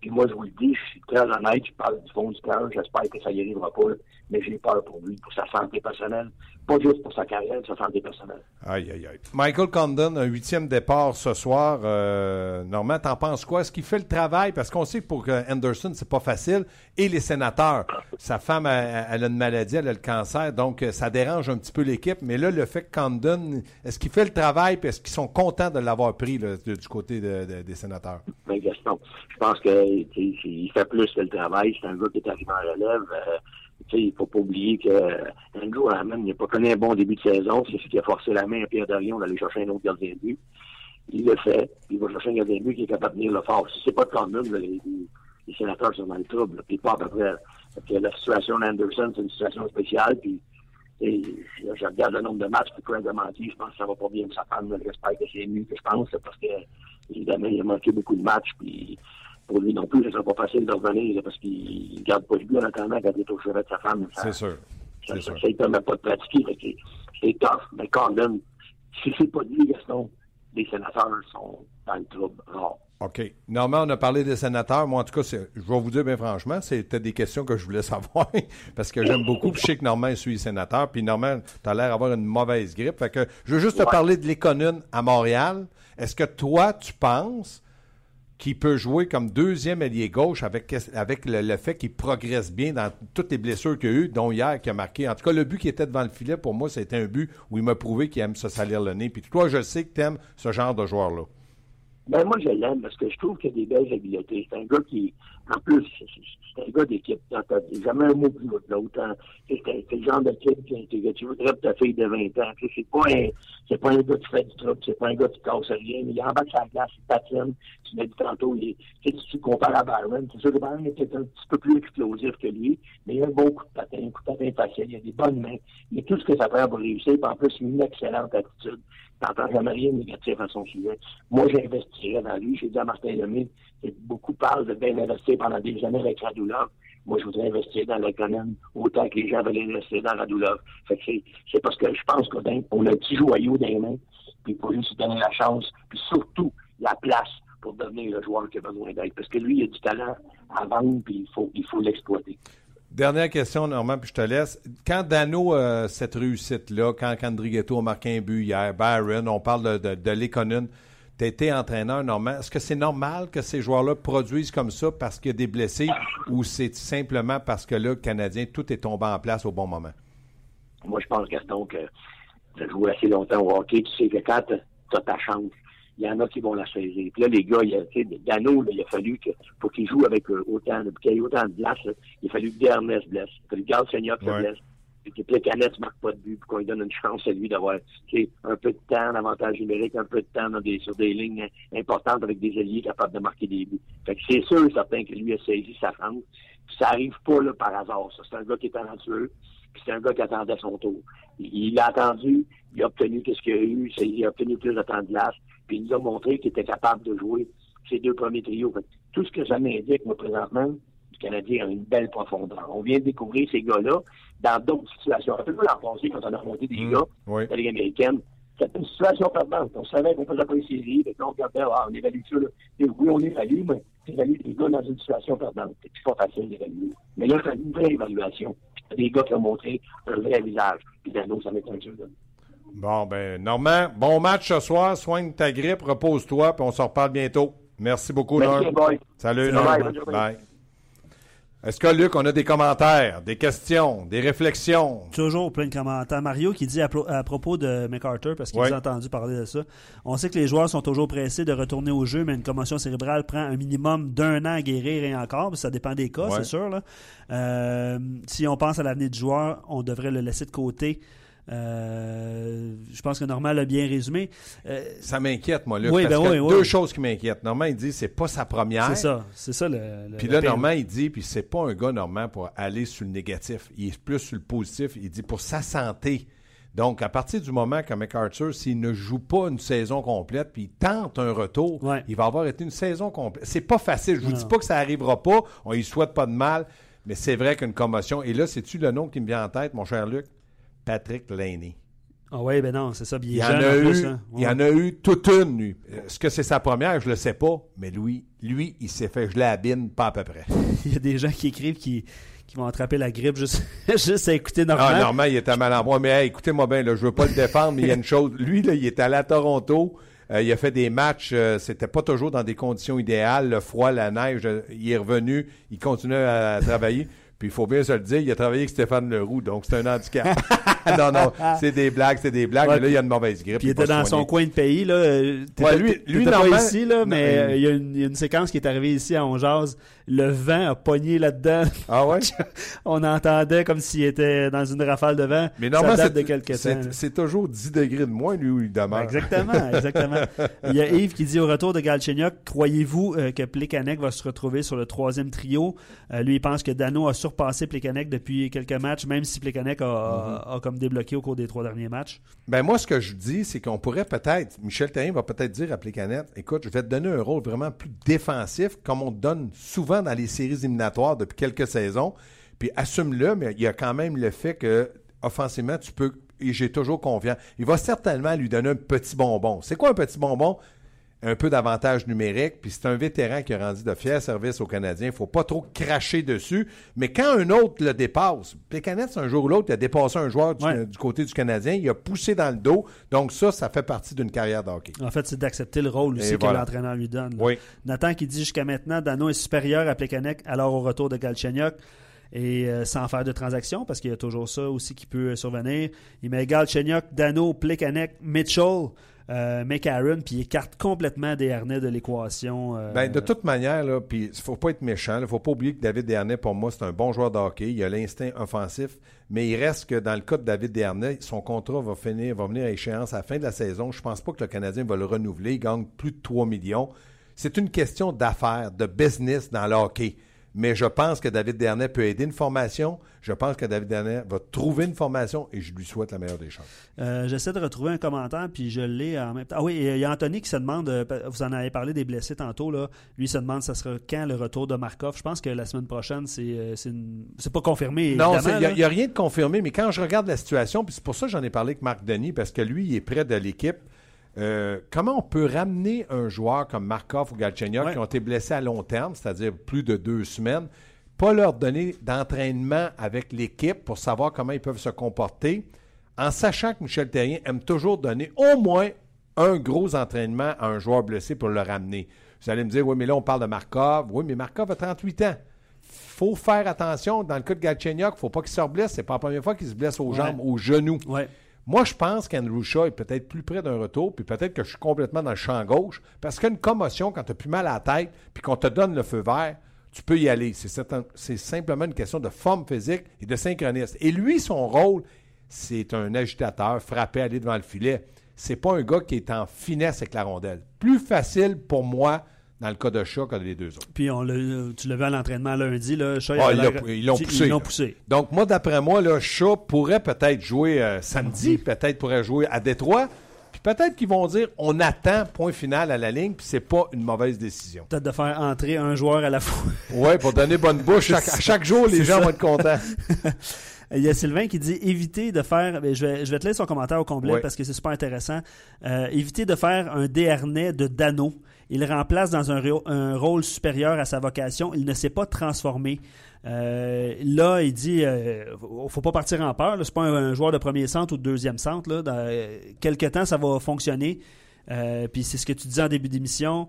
Puis moi, je vous le dis, je suis très honnête, je parle du fond du cœur, j'espère que ça y arrivera pas, mais j'ai peur pour lui, pour sa santé personnelle, pas juste pour sa carrière, sa santé personnelle. Aïe, aïe, aïe. Michael Condon, un huitième départ ce soir. Euh, Normand, t'en penses quoi? Est-ce qu'il fait le travail? Parce qu'on sait que pour Anderson, c'est pas facile. Et les sénateurs, sa femme, elle, elle, a une maladie, elle a le cancer, donc ça dérange un petit peu l'équipe. Mais là, le fait que Condon, est-ce qu'il fait le travail, puis est-ce qu'ils sont contents de l'avoir pris là, du côté de, de, des sénateurs? Ben, Gaston, je pense que il fait plus que le travail. C'est un gars qui est arrivé en relève. Euh, il ne faut pas oublier que euh, Andrew Hammond n'a pas connu un bon début de saison. C'est ce qui a forcé la main à Pierre Dorion d'aller chercher un autre gardien de but. Il le fait. Il va chercher un gardien de but qui est capable de tenir le fort. Si c'est pas de Condon, les, les, sénateurs sont dans le trouble. Puis pas à peu près. Que la situation d'Anderson, c'est une situation spéciale. Puis je regarde le nombre de matchs que Craig. Je pense que ça va pas bien pour sa femme. J'espère que c'est mieux que je pense, parce que, évidemment, il a manqué beaucoup de matchs. Puis pour lui non plus, ce sera pas facile de revenir là, parce qu'il garde pas le but en attendant quand il est au chevet de sa femme. C'est sûr. Ça C'est sûr. ne permet pas de pratiquer. C'est tough. Mais quand même, si c'est pas lui, Gaston, les sénateurs sont dans le trouble rare. OK. Normand, on a parlé des sénateurs. Moi, en tout cas, je vais vous dire bien franchement, c'était des questions que je voulais *laughs* savoir parce que j'aime beaucoup. Puis je sais que Normand suit les sénateurs. Puis Normand, tu as l'air d'avoir une mauvaise grippe. Fait que je veux juste te parler de l'éconune à Montréal. Est-ce que toi, tu penses qu'il peut jouer comme deuxième ailier gauche avec, le fait qu'il progresse bien dans toutes les blessures qu'il a eues, dont hier, qui a marqué. En tout cas, le but qui était devant le filet, pour moi, c'était un but où il m'a prouvé qu'il aime se salir le nez. Puis toi, je sais que tu aimes ce genre de joueur-là. Ben, moi, je l'aime parce que je trouve qu'il a des belles habiletés. C'est un gars qui, en plus, c'est- un gars d'équipe. Jamais un mot plus de l'autre. hein. C'est le genre d'équipe que, que tu voudrais pour ta fille de 20 ans. C'est pas un, c'est pas un gars qui fait du trouble, c'est pas un gars qui casse rien. Mais il sur la glace, il patine. Tu l'as dit tantôt, il est- tu tu compares à Byron, c'est sûr que Byron peut-être un petit peu plus explosif que lui, mais il a un bon coup de patin, un coup de patin facile, il a des bonnes mains. Il a tout ce que ça prend pour réussir, puis en plus, il a une excellente attitude. T'entends jamais rien de négatif à son sujet. Moi, j'investirais dans lui. J'ai dit à Martin Lemay, beaucoup parlent de bien investir pendant des années avec Radulov. Moi, je voudrais investir dans commune autant que les gens veulent investir dans Radulov. Fait que c'est, parce que je pense qu'on a, un petit joyau dans les puis il faut juste lui donner la chance, puis surtout la place pour devenir le joueur qu'il a besoin d'être. Parce que lui, il a du talent à vendre, puis il faut, il faut l'exploiter. Dernière question, Normand, puis je te laisse. Quand Dano, euh, cette réussite-là, quand Candriguetto a marqué un but hier, Byron, on parle de, de, de tu été entraîneur, Normand. Est-ce que c'est normal que ces joueurs-là produisent comme ça parce qu'il y a des blessés ou c'est simplement parce que là, le Canadien, tout est tombé en place au bon moment? Moi, je pense, Gaston, que tu as joué assez longtemps au hockey, tu sais que quand tu as ta chance, il y en a qui vont la saisir. Puis là, les gars, il y a, Dano, là, il a fallu que, pour qu'il joue avec euh, autant, qu'il y ait autant de place, là, il a fallu que Dernes se blesse, il a fallu que Galchenyuk se Ouais. blesse, et que Plekanec ne marque pas de but, pour qu'on lui donne une chance à lui d'avoir, un peu de temps d'avantage numérique, un peu de temps dans des, sur des lignes importantes avec des alliés capables de marquer des buts. Fait que c'est sûr certain que lui a saisi sa chance. Puis ça arrive pas, là, par hasard, ça. C'est un gars qui est talentueux, puis c'est un gars qui attendait son tour. Il l'a attendu, il a obtenu ce qu'il a eu, il a obtenu plus de temps de glace, puis il nous a montré qu'il était capable de jouer ses deux premiers trios. Tout ce que ça m'indique, moi, présentement, le Canadien a une belle profondeur. On vient de découvrir ces gars-là dans d'autres situations. Un peu l'an passé, quand on a remonté des Mm. gars Oui. de la Ligue américaine, c'était une situation perdante. On savait qu'on faisait pas les fait que là, on regardait, ah, on évalue ça. Là. Et oui, on évalue, mais on évalue des gars dans une situation perdante. C'est pas facile d'évaluer. Mais là, c'est une vraie évaluation. Des gars qui ont montré un vrai visage. Puis Dano, ça là. Bon, ben, Normand, bon match ce soir. Soigne ta grippe, repose-toi, puis on se reparle bientôt. Merci beaucoup, Merci. Salut, Bye, bye, journée. Bye. Est-ce que, Luc, on a des commentaires, des questions, des réflexions? Toujours plein de commentaires. Mario qui dit à, pro- à propos de MacArthur, parce qu'il vous a entendu parler de ça, on sait que les joueurs sont toujours pressés de retourner au jeu, mais une commotion cérébrale prend un minimum d'un an à guérir et encore, ça dépend des cas, c'est sûr. là. Euh, si on pense à l'avenir du joueur, on devrait le laisser de côté. Euh, je pense que Normal a bien résumé. Euh, Ça m'inquiète, moi, Luc. Oui, parce ben que oui, oui. deux choses qui m'inquiètent. Normand, il dit c'est pas sa première. c'est ça, c'est ça le. le- Puis là. Normand, il dit, puis c'est pas un gars, Normand, pour aller sur le négatif. Il est plus sur le positif. Il dit pour sa santé. Donc, à partir du moment que McArthur, s'il ne joue pas une saison complète, puis il tente un retour, Ouais. il va avoir été une saison complète. C'est pas facile. Je vous Non. dis pas que ça arrivera pas. On y souhaite pas de mal. Mais c'est vrai qu'une commotion. Et là, c'est-tu le nom qui me vient en tête, mon cher Luc? Patrick Laney. Ah oui, ben non, c'est ça. Il Il, y, en a eu, hein. il y en a eu toute une, lui. Est-ce que c'est sa première? Je le sais pas. Mais lui, lui, il s'est fait geler la bine, pas à peu près. *laughs* Il y a des gens qui écrivent qui, qui vont attraper la grippe juste, *laughs* juste à écouter Normand. Ah, Normand, il était mal en point. Mais hey, écoutez-moi bien, là, je veux pas le défendre, mais il y a une chose. Lui, là, il est allé à Toronto. Euh, il a fait des matchs. euh, c'était pas toujours dans des conditions idéales. Le froid, la neige. euh, il est revenu. Il continue à travailler. Puis il faut bien se le dire, il a travaillé avec Stéphane Leroux, donc c'est un handicap. *laughs* *laughs* non, non, c'est des blagues, c'est des blagues. Ouais, mais là, il y a une mauvaise grippe. Puis il était dans son coin de pays. Là. Euh, Ouais, lui- lui, pas ici, là, mais il y, a une, il y a une séquence qui est arrivée ici à Onjaz. Le vent a pogné là-dedans. Ah ouais? *laughs* On entendait comme s'il était dans une rafale de vent. Mais Ça normalement, date c'est, de quelques temps. c'est, là. c'est toujours 10 degrés de moins, lui, où il demeure. Exactement, *laughs* exactement. Il y a Yves qui dit au retour de Galchenyuk, croyez-vous euh, que Plekanec va se retrouver sur le troisième trio? Euh, lui, il pense que Dano a surpassé Plekanec depuis quelques matchs, même si Plekanec a, Mm-hmm. a- a comme débloqué au cours des trois derniers matchs. Ben moi, ce que je dis, c'est qu'on pourrait peut-être, Michel Terrien va peut-être dire à Plécanette, écoute, je vais te donner un rôle vraiment plus défensif, comme on te donne souvent dans les séries éliminatoires depuis quelques saisons, puis assume-le, mais il y a quand même le fait que offensivement, tu peux, et j'ai toujours confiance, il va certainement lui donner un petit bonbon. C'est quoi un petit bonbon? Un peu d'avantage numérique, puis c'est un vétéran qui a rendu de fiers services aux Canadiens. Il ne faut pas trop cracher dessus. Mais quand un autre le dépasse, Pécanet, un jour ou l'autre, il a dépassé un joueur du, Ouais. du côté du Canadien, il a poussé dans le dos. Donc ça, ça fait partie d'une carrière de hockey. En fait, c'est d'accepter le rôle aussi Et que voilà. l'entraîneur lui donne. Oui. Nathan qui dit jusqu'à maintenant, Dano est supérieur à Plekanec alors au retour de Galchenyuk et euh, sans faire de transaction parce qu'il y a toujours ça aussi qui peut euh, survenir. Il met Galchenyuk, Dano, Plekanec, Mitchell, euh, McCarron, puis il écarte complètement des harnais de l'équation. euh, Ben, de toute manière, il ne faut pas être méchant. Il ne faut pas oublier que David Dernay, pour moi, c'est un bon joueur de hockey. Il a l'instinct offensif. Mais il reste que dans le cas de David Dernay, son contrat va, finir, va venir à échéance à la fin de la saison. Je pense pas que le Canadien va le renouveler. Il gagne plus de 3 millions. C'est une question d'affaires, de business dans le hockey. Mais je pense que David Dernay peut aider une formation. Je pense que David Dernay va trouver une formation et je lui souhaite la meilleure des chances. Euh, J'essaie de retrouver un commentaire, puis je l'ai en même temps. Ah oui, et il y a Anthony qui se demande, euh, vous en avez parlé des blessés tantôt, là. lui se demande ça sera quand le retour de Markov? Je pense que la semaine prochaine, c'est euh, c'est pas confirmé. Non, il n'y a, rien de confirmé, mais quand je regarde la situation, puis c'est pour ça que j'en ai parlé avec Marc Denis, parce que lui, il est près de l'équipe. euh, comment on peut ramener un joueur comme Markov ou Galchenyuk Ouais. qui ont été blessés à long terme, c'est-à-dire plus de deux semaines, pas leur donner d'entraînement avec l'équipe pour savoir comment ils peuvent se comporter, en sachant que Michel Terrien aime toujours donner au moins un gros entraînement à un joueur blessé pour le ramener. Vous allez me dire, oui, mais là, on parle de Markov. Oui, mais Markov a 38 ans faut faire attention. Dans le cas de Galchenyuk, il ne faut pas qu'il se blesse. C'est pas la première fois qu'il se blesse aux Ouais. jambes, aux genoux. Ouais. Moi, je pense qu'Andrew Shaw est peut-être plus près d'un retour, puis peut-être que je suis complètement dans le champ gauche, parce qu'une commotion, quand tu n'as plus mal à la tête, puis qu'on te donne le feu vert, tu peux y aller. C'est simplement une question de forme physique et de synchronisme. Et lui, son rôle, c'est un agitateur, frapper, aller devant le filet. C'est pas un gars qui est en finesse avec la rondelle. Plus facile pour moi dans le cas de Shaw que les deux autres. Puis on tu l'as vu à l'entraînement lundi, là, il Ah, ils l'ont- poussé. Poussé. Donc, moi, d'après moi, là, Shaw pourrait peut-être jouer euh, samedi, peut-être pourrait jouer à Détroit. Puis peut-être qu'ils vont dire on attend, point final à la ligne, puis c'est pas une mauvaise décision. Peut-être de faire entrer un joueur à la fois. Oui, pour donner bonne bouche. Chaque, à chaque jour, les gens ça. vont être contents. *laughs* Il y a Sylvain qui dit éviter de faire. ben, Je vais, je vais te laisser son commentaire au complet Oui. parce que c'est super intéressant. Euh, éviter de faire un déharnais de Dano. Il remplace dans un rôle supérieur à sa vocation. Il ne s'est pas transformé. Euh, là, il dit euh, faut- pas partir en peur. C'est pas un, un joueur de premier centre ou de deuxième centre. Dans euh, quelques temps, ça va fonctionner. Puis c'est ce que tu disais en début d'émission.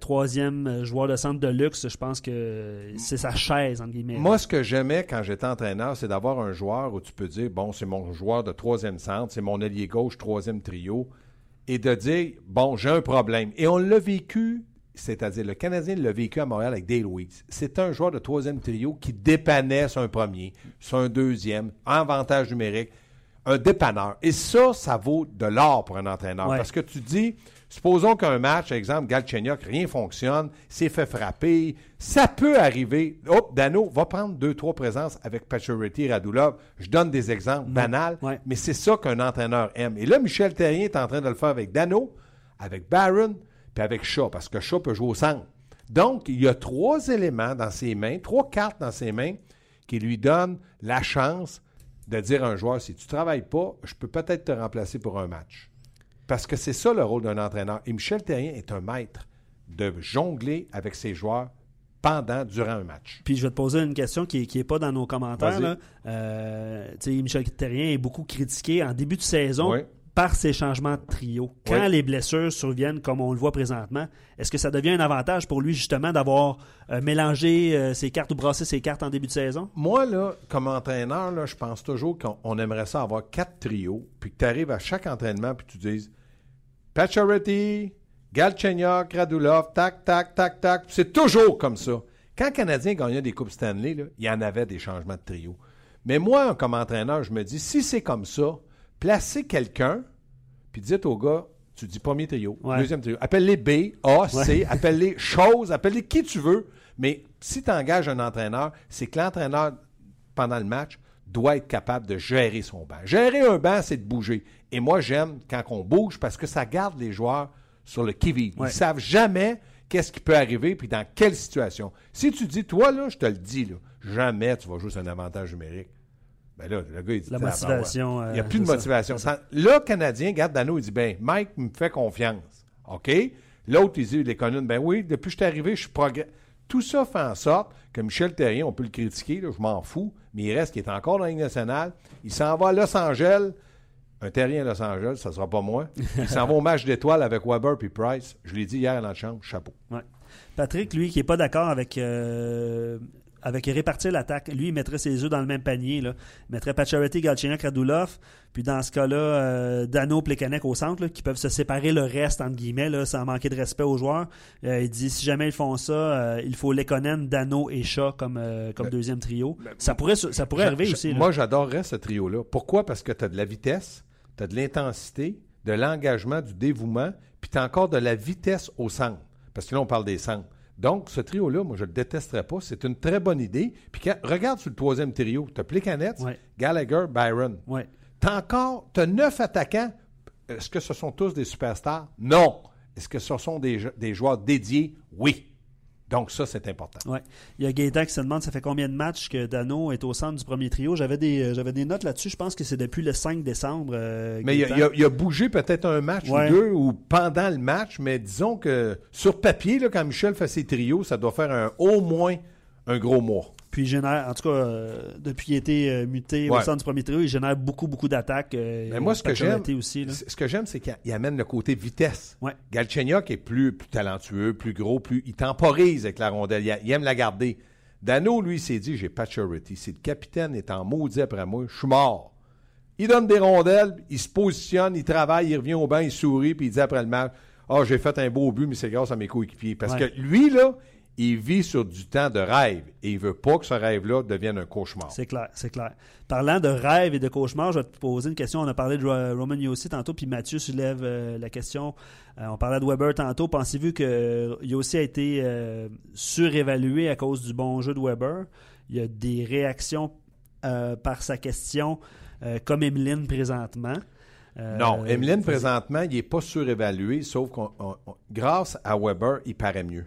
Troisième joueur de centre de luxe, je pense que c'est sa chaise, entre guillemets. Moi, ce que j'aimais quand j'étais entraîneur, c'est d'avoir un joueur où tu peux dire bon, c'est mon joueur de troisième centre, c'est mon allié gauche, troisième trio, et de dire bon, j'ai un problème. Et on l'a vécu, c'est-à-dire le Canadien l'a vécu à Montréal avec Dale Louise. C'est un joueur de troisième trio qui dépannait sur un premier, sur un deuxième, avantage numérique, un dépanneur. Et ça, ça vaut de l'or pour un entraîneur. Ouais. Parce que tu dis, supposons qu'un match, exemple, Galchenyuk, rien fonctionne, s'est fait frapper, ça peut arriver. Hop, Dano va prendre deux, trois présences avec Pacioretty et Radulov. Je donne des exemples banals, Ouais. mais c'est ça qu'un entraîneur aime. Et là, Michel Terrien est en train de le faire avec Dano, avec Barron, puis avec Shaw, parce que Shaw peut jouer au centre. Donc, il y a trois éléments dans ses mains, trois cartes dans ses mains qui lui donnent la chance de dire à un joueur, si tu ne travailles pas, je peux peut-être te remplacer pour un match. Parce que c'est ça le rôle d'un entraîneur. Et Michel Terrien est un maître de jongler avec ses joueurs pendant, durant un match. Puis je vais te poser une question qui n'est qui est pas dans nos commentaires. Là. Euh, tu sais, Michel Terrien est beaucoup critiqué en début de saison Oui. Par ses changements de trio. Quand Oui. les blessures surviennent, comme on le voit présentement, est-ce que ça devient un avantage pour lui justement d'avoir euh, mélangé euh, ses cartes ou brassé ses cartes en début de saison? Moi, là, comme entraîneur, là, je pense toujours qu'on on aimerait ça avoir quatre trios, puis que tu arrives à chaque entraînement, puis tu dises Pacioretty, Galchenyuk, Radulov, tac, tac, tac, tac. C'est toujours comme ça. Quand le Canadien gagnait des Coupes Stanley, là, il y en avait des changements de trio. Mais moi, comme entraîneur, je me dis, si c'est comme ça, placez quelqu'un, puis dites au gars, tu dis premier trio, Ouais. deuxième trio. Appelle-les B, A, C, *laughs* appelle-les choses, appelle-les qui tu veux. Mais si tu engages un entraîneur, c'est que l'entraîneur, pendant le match, doit être capable de gérer son banc. Gérer un banc, c'est de bouger. Et moi, j'aime quand on bouge parce que ça garde les joueurs sur le qui-vive. Ouais. Ils savent jamais qu'est-ce qui peut arriver puis dans quelle situation. Si tu dis, toi, là, je te le dis, là, jamais tu vas jouer sur un avantage numérique. Ben là, le gars, il dit La motivation, euh, Il n'y a plus de motivation. ça. Là, Canadien, garde Dano, il dit, ben, Mike me fait confiance. OK? L'autre, il dit, les connunes, ben oui, depuis que je suis arrivé, je suis progrès. Tout ça fait en sorte que Michel Terrien, on peut le critiquer, là, je m'en fous, mais il reste qu'il est encore dans la Ligue nationale. Il s'en va à Los Angeles. Un Terrien à Los Angeles, ça ne sera pas moi. Il s'en va au match d'étoiles avec Weber puis Price. Je l'ai dit hier dans la chambre, chapeau. Ouais. Patrick, lui, qui n'est pas d'accord avec, euh, avec répartir l'attaque, lui, il mettrait ses œufs dans le même panier. Là. Il mettrait Pacioretty, Galchenyuk, Radulov, puis dans ce cas-là, euh, Dano, Plekanec au centre, là, qui peuvent se séparer le reste, entre guillemets, là, sans manquer de respect aux joueurs. Euh, il dit, si jamais ils font ça, euh, il faut Lekonen, Dano et Shaw comme, comme deuxième trio. ça pourrait, ça pourrait arriver aussi. là. Moi, j'adorerais ce trio-là. Pourquoi? Parce que tu as de la vitesse, tu as de l'intensité, de l'engagement, du dévouement, puis tu as encore de la vitesse au centre. Parce que là, on parle des centres. Donc, ce trio-là, moi, je ne le détesterais pas. C'est une très bonne idée. Puis quand- regarde sur le troisième trio. Tu as Plekanec, Ouais. Gallagher, Byron. Ouais. Tu as encore, as neuf attaquants. Est-ce que ce sont tous des superstars? Non. Est-ce que ce sont des, des joueurs dédiés? Oui. Donc, ça, c'est important. Ouais. Il y a Gaétan qui se demande ça fait combien de matchs que Dano est au centre du premier trio? J'avais des, euh, j'avais des notes là-dessus. Je pense que c'est depuis le 5 décembre. euh, Mais il a, Gaétan. il a- il a bougé peut-être un match Ouais. ou deux ou pendant le match, mais disons que sur papier, là, quand Michel fait ses trios, ça doit faire un, au moins un gros mois. Puis il génère, en tout cas, euh, depuis qu'il a été euh, muté au centre du premier trio, il génère beaucoup, beaucoup d'attaques. euh, Mais moi, ce que j'aime, aussi. là. ce que j'aime, c'est qu'il il amène le côté vitesse. Ouais. Galchenyuk est plus, plus talentueux, plus gros, plus il temporise avec la rondelle. Il, aime la garder. Dano, lui, s'est dit, j'ai charity. Si le capitaine est en maudit après moi, je suis mort. Il donne des rondelles, il se positionne, il travaille, il revient au banc, il sourit, puis il dit après le match, ah, j'ai fait un beau but, mais c'est grâce à mes coéquipiers. Parce Ouais. que lui, là, il vit sur du temps de rêve et il veut pas que ce rêve-là devienne un cauchemar. C'est clair, c'est clair. Parlant de rêve et de cauchemar, je vais te poser une question. On a parlé de Ro- Roman Yossi tantôt, puis Mathieu soulève euh, la question. Euh, on parlait de Weber tantôt. Pensez-vous que Yossi a été euh, surévalué à cause du bon jeu de Weber? Il y a des réactions par sa question, comme Emeline présentement. Euh, Non, Emeline, présentement, il n'est pas surévalué, sauf qu'on on- on- grâce à Weber, il paraît mieux.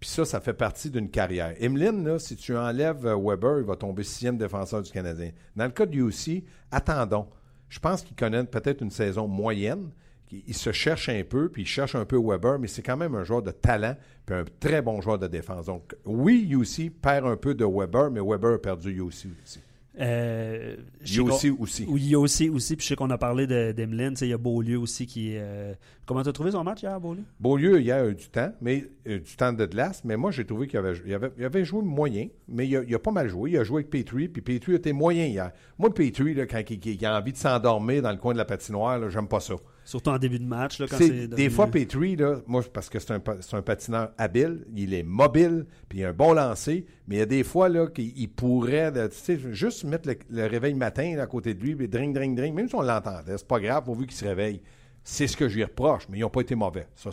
Puis ça, ça fait partie d'une carrière. Emeline, là, si tu enlèves euh, Weber, il va tomber sixième défenseur du Canadien. Dans le cas de UC, attendons. Je pense qu'il connaît peut-être une saison moyenne. Il se cherche un peu, puis il cherche un peu Weber, mais c'est quand même un joueur de talent, puis un très bon joueur de défense. Donc, oui, UC perd un peu de Weber, mais Weber a perdu UC aussi. Euh, Yossi qu'on- aussi. Oui, Yossi aussi. Puis je sais qu'on a parlé de- d'Emeline. Il y a Beaulieu aussi qui euh, Comment tu as trouvé son match hier, Beaulieu? Beaulieu, hier, a eu du temps, mais euh, du temps de glace, mais moi, j'ai trouvé qu'il avait, il avait, il avait joué moyen, mais il a, il a pas mal joué. Il a joué avec Petrie, puis Petrie était moyen hier. Moi, Petrie, là, quand il, il a envie de s'endormir dans le coin de la patinoire, j'aime pas ça. Surtout en début de match. Là, quand des fois, Petrie, là, moi, parce que c'est un, patineur habile, il est mobile, puis il a un bon lancer, mais il y a des fois là, qu'il il pourrait tu sais, juste mettre le, le réveil matin à côté de lui, puis dring, dring, dring, même si on l'entendait, c'est pas grave pourvu qu'il se réveille. C'est ce que je lui reproche, mais ils n'ont pas été mauvais. Ça,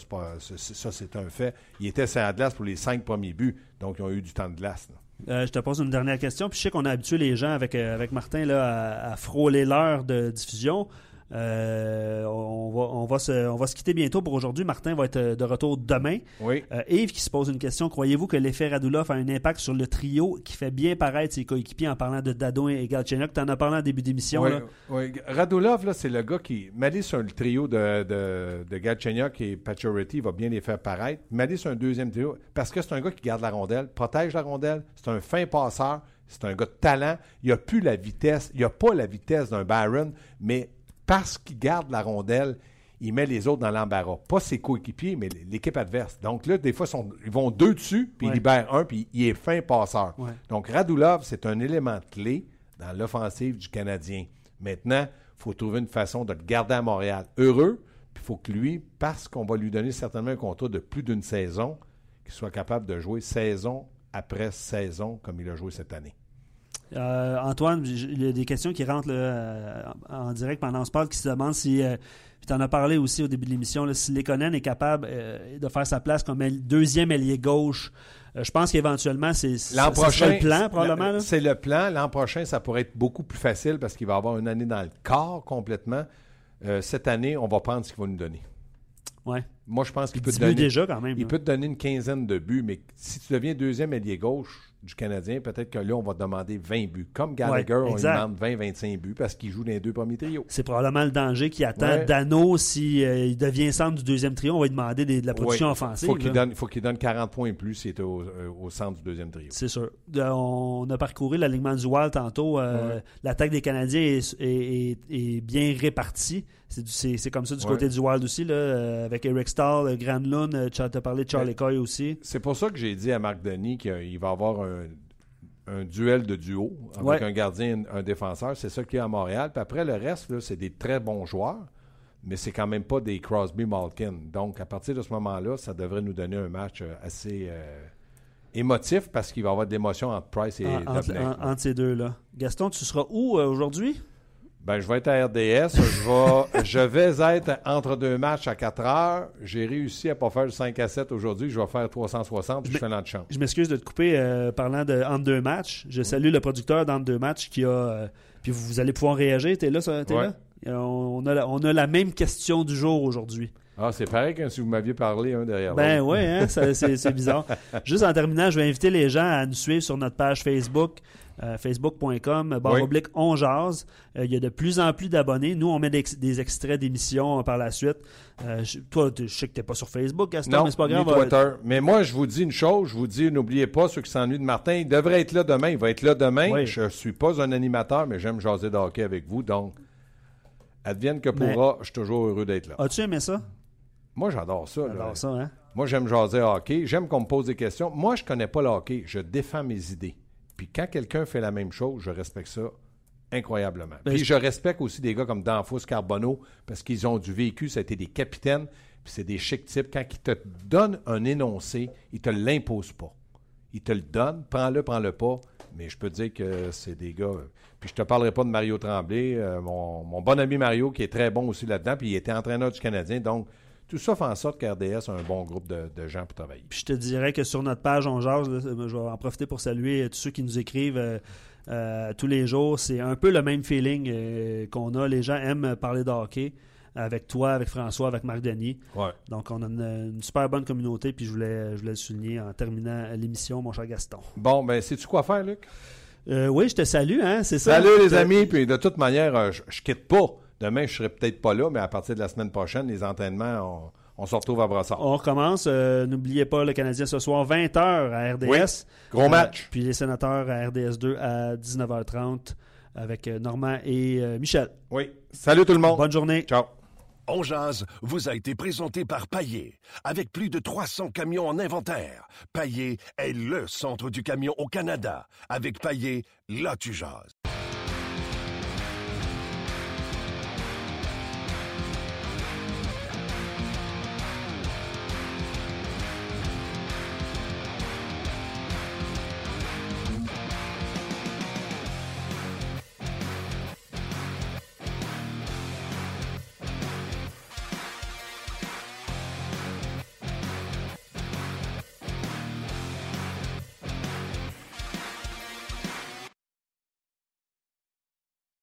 c'est, un fait. Il était sur la glace pour les cinq premiers buts, donc ils ont eu du temps de glace. là. Euh, je te pose une dernière question. Puis je sais qu'on a habitué les gens avec, euh, avec Martin là, à, à frôler l'heure de diffusion. Euh, on, va, on, va se, on va se quitter bientôt pour aujourd'hui. Martin va être de retour demain. Oui. Euh, Yves qui se pose une question. Croyez-vous que l'effet Radulov a un impact sur le trio qui fait bien paraître ses coéquipiers en parlant de Dado et Galchenyuk? Tu en as parlé en début d'émission. Oui, là. oui. Radulov, là, c'est le gars qui. M'aller sur le trio de, de, de Galchenyuk et Pacioretty, va bien les faire paraître. M'aller sur un deuxième trio, parce que c'est un gars qui garde la rondelle, protège la rondelle, c'est un fin passeur, c'est un gars de talent. Il n'a plus la vitesse, il n'a pas la vitesse d'un Byron, mais parce qu'il garde la rondelle, il met les autres dans l'embarras. Pas ses coéquipiers, mais l'équipe adverse. Donc là, des fois, ils sont- ils vont deux dessus, puis Ouais. ils libèrent un, puis il est fin passeur. Ouais. Donc Radulov, c'est un élément clé dans l'offensive du Canadien. Maintenant, il faut trouver une façon de le garder à Montréal heureux, puis il faut que lui, parce qu'on va lui donner certainement un contrat de plus d'une saison, qu'il soit capable de jouer saison après saison comme il a joué cette année. Euh, Antoine, il y a des questions qui rentrent là, euh, en direct pendant se parle qui se demandent si. euh, tu en as parlé aussi au début de l'émission, si Lekonen est capable euh, de faire sa place comme aile- deuxième ailier gauche. Euh, je pense qu'éventuellement, c'est le plan, probablement. C'est le plan. L'an prochain, ça pourrait être beaucoup plus facile parce qu'il va avoir une année dans le corps complètement. Euh, cette année, on va prendre ce qu'il va nous donner. Ouais. Moi, je pense qu'il peut, 10 te buts donner, déjà, quand même. il là. peut te donner une quinzaine de buts, mais si tu deviens deuxième ailier gauche du Canadien, peut-être que là, on va demander 20 buts. Comme Gallagher, Ouais, on lui demande 20-25 buts parce qu'il joue dans les deux premiers trios. C'est probablement le danger qui attend Ouais. Dano si euh, il devient centre du deuxième trio. On va lui demander des- de la production Ouais, offensive. Faut donne, faut qu'il donne 40 points de plus s'il était au, euh, au centre du deuxième trio. C'est sûr. On a parcouru l'alignement du Wild tantôt. Euh. L'attaque des Canadiens est, est- est- est bien répartie. C'est comme ça du Ouais. côté du Wild aussi, là, euh, avec Eric Stahl, euh, Granlund, euh, tu as parlé de Charlie. Coy aussi. C'est pour ça que j'ai dit à Marc Denis qu'il va avoir un, un duel de duo avec Ouais. un gardien et un défenseur. C'est ça qu'il y a à Montréal. Puis après, le reste, c'est des très bons joueurs, mais c'est quand même pas des Crosby Malkin. Donc, à partir de ce moment-là, ça devrait nous donner un match assez euh, émotif parce qu'il va y avoir de l'émotion entre Price et En- entre, Dobnak. en- entre ces deux-là. Gaston, tu seras où euh, aujourd'hui? Ben, je vais être à RDS. je, vais, *laughs* je vais être entre deux matchs à 4 heures. J'ai réussi à pas faire le 5 à 7 aujourd'hui. Je vais faire 360 puis je fais notre chance. Je m'excuse de te couper euh, parlant de entre deux matchs. Je salue le producteur d'entre deux matchs qui a. euh, puis vous, allez pouvoir réagir. T'es là, ça? T'es Ouais. là? Et On a, la, on a la même question du jour aujourd'hui. Ah, c'est pareil que si vous m'aviez parlé un derrière Ben oui, hein, c'est *laughs* bizarre. Juste en terminant, je vais inviter les gens à nous suivre sur notre page Facebook, euh, facebook.com, barre Oui. oblique on jase. Euh, Il y a de plus en plus d'abonnés. Nous, on met des, des extraits d'émissions euh, par la suite. Euh, je- toi, je sais que tu n'es pas sur Facebook, Gaston, Non, mais c'est pas grave. euh. Mais moi, je vous dis une chose, je vous dis, n'oubliez pas, ceux qui s'ennuient de Martin, il devrait être là demain. Il va être là demain. Oui. Je ne suis pas un animateur, mais j'aime jaser de hockey avec vous. Donc, advienne que Mais- pourra, je suis toujours heureux d'être là. As-tu aimé ça? Moi, j'adore ça. J'adore ça, hein? Moi, j'aime jaser hockey. J'aime qu'on me pose des questions. Moi, je connais pas le hockey. Je défends mes idées. Puis quand quelqu'un fait la même chose, je respecte ça incroyablement. Ben, Puis je- respecte aussi des gars comme Danfous Carbonneau parce qu'ils ont du vécu. Ça a été des capitaines. Puis c'est des chic types. Quand ils te donnent un énoncé, ils te l'imposent pas. Ils te le donnent. Prends-le, prends-le pas. Mais je peux te dire que c'est des gars. euh, Puis je te parlerai pas de Mario Tremblay, euh, mon, mon bon ami Mario, qui est très bon aussi là-dedans. Puis il était entraîneur du Canadien. Donc, tout ça fait en sorte qu'RDS a un bon groupe de, de gens pour travailler. Puis je te dirais que sur notre page On Jase, là, je vais en profiter pour saluer euh, tous ceux qui nous écrivent euh, euh, tous les jours. C'est un peu le même feeling euh, qu'on a. Les gens aiment parler de hockey avec toi, avec François, avec Marc Denis. Ouais. Donc on a une, une super bonne communauté. Puis je voulais, je voulais le souligner en terminant l'émission, mon cher Gaston. Bon, ben, sais-tu quoi faire, Luc? Euh, oui, je te salue, hein, c'est ça. Salut, les amis. Puis de toute manière, je, je quitte pas. Demain, je serai peut-être pas là, mais à partir de la semaine prochaine, les entraînements, on, on se retrouve à Brassard. On recommence. Euh, N'oubliez pas le Canadien ce soir, 20h à RDS. Oui, gros match. puis les sénateurs à RDS2 à 19h30 avec euh, Normand et euh, Michel. Oui. Salut tout le monde. Bonne journée. Ciao. On jase vous a été présenté par Paillé. Avec plus de 300 camions en inventaire, Paillé est le centre du camion au Canada. Avec Paillé, là tu jases.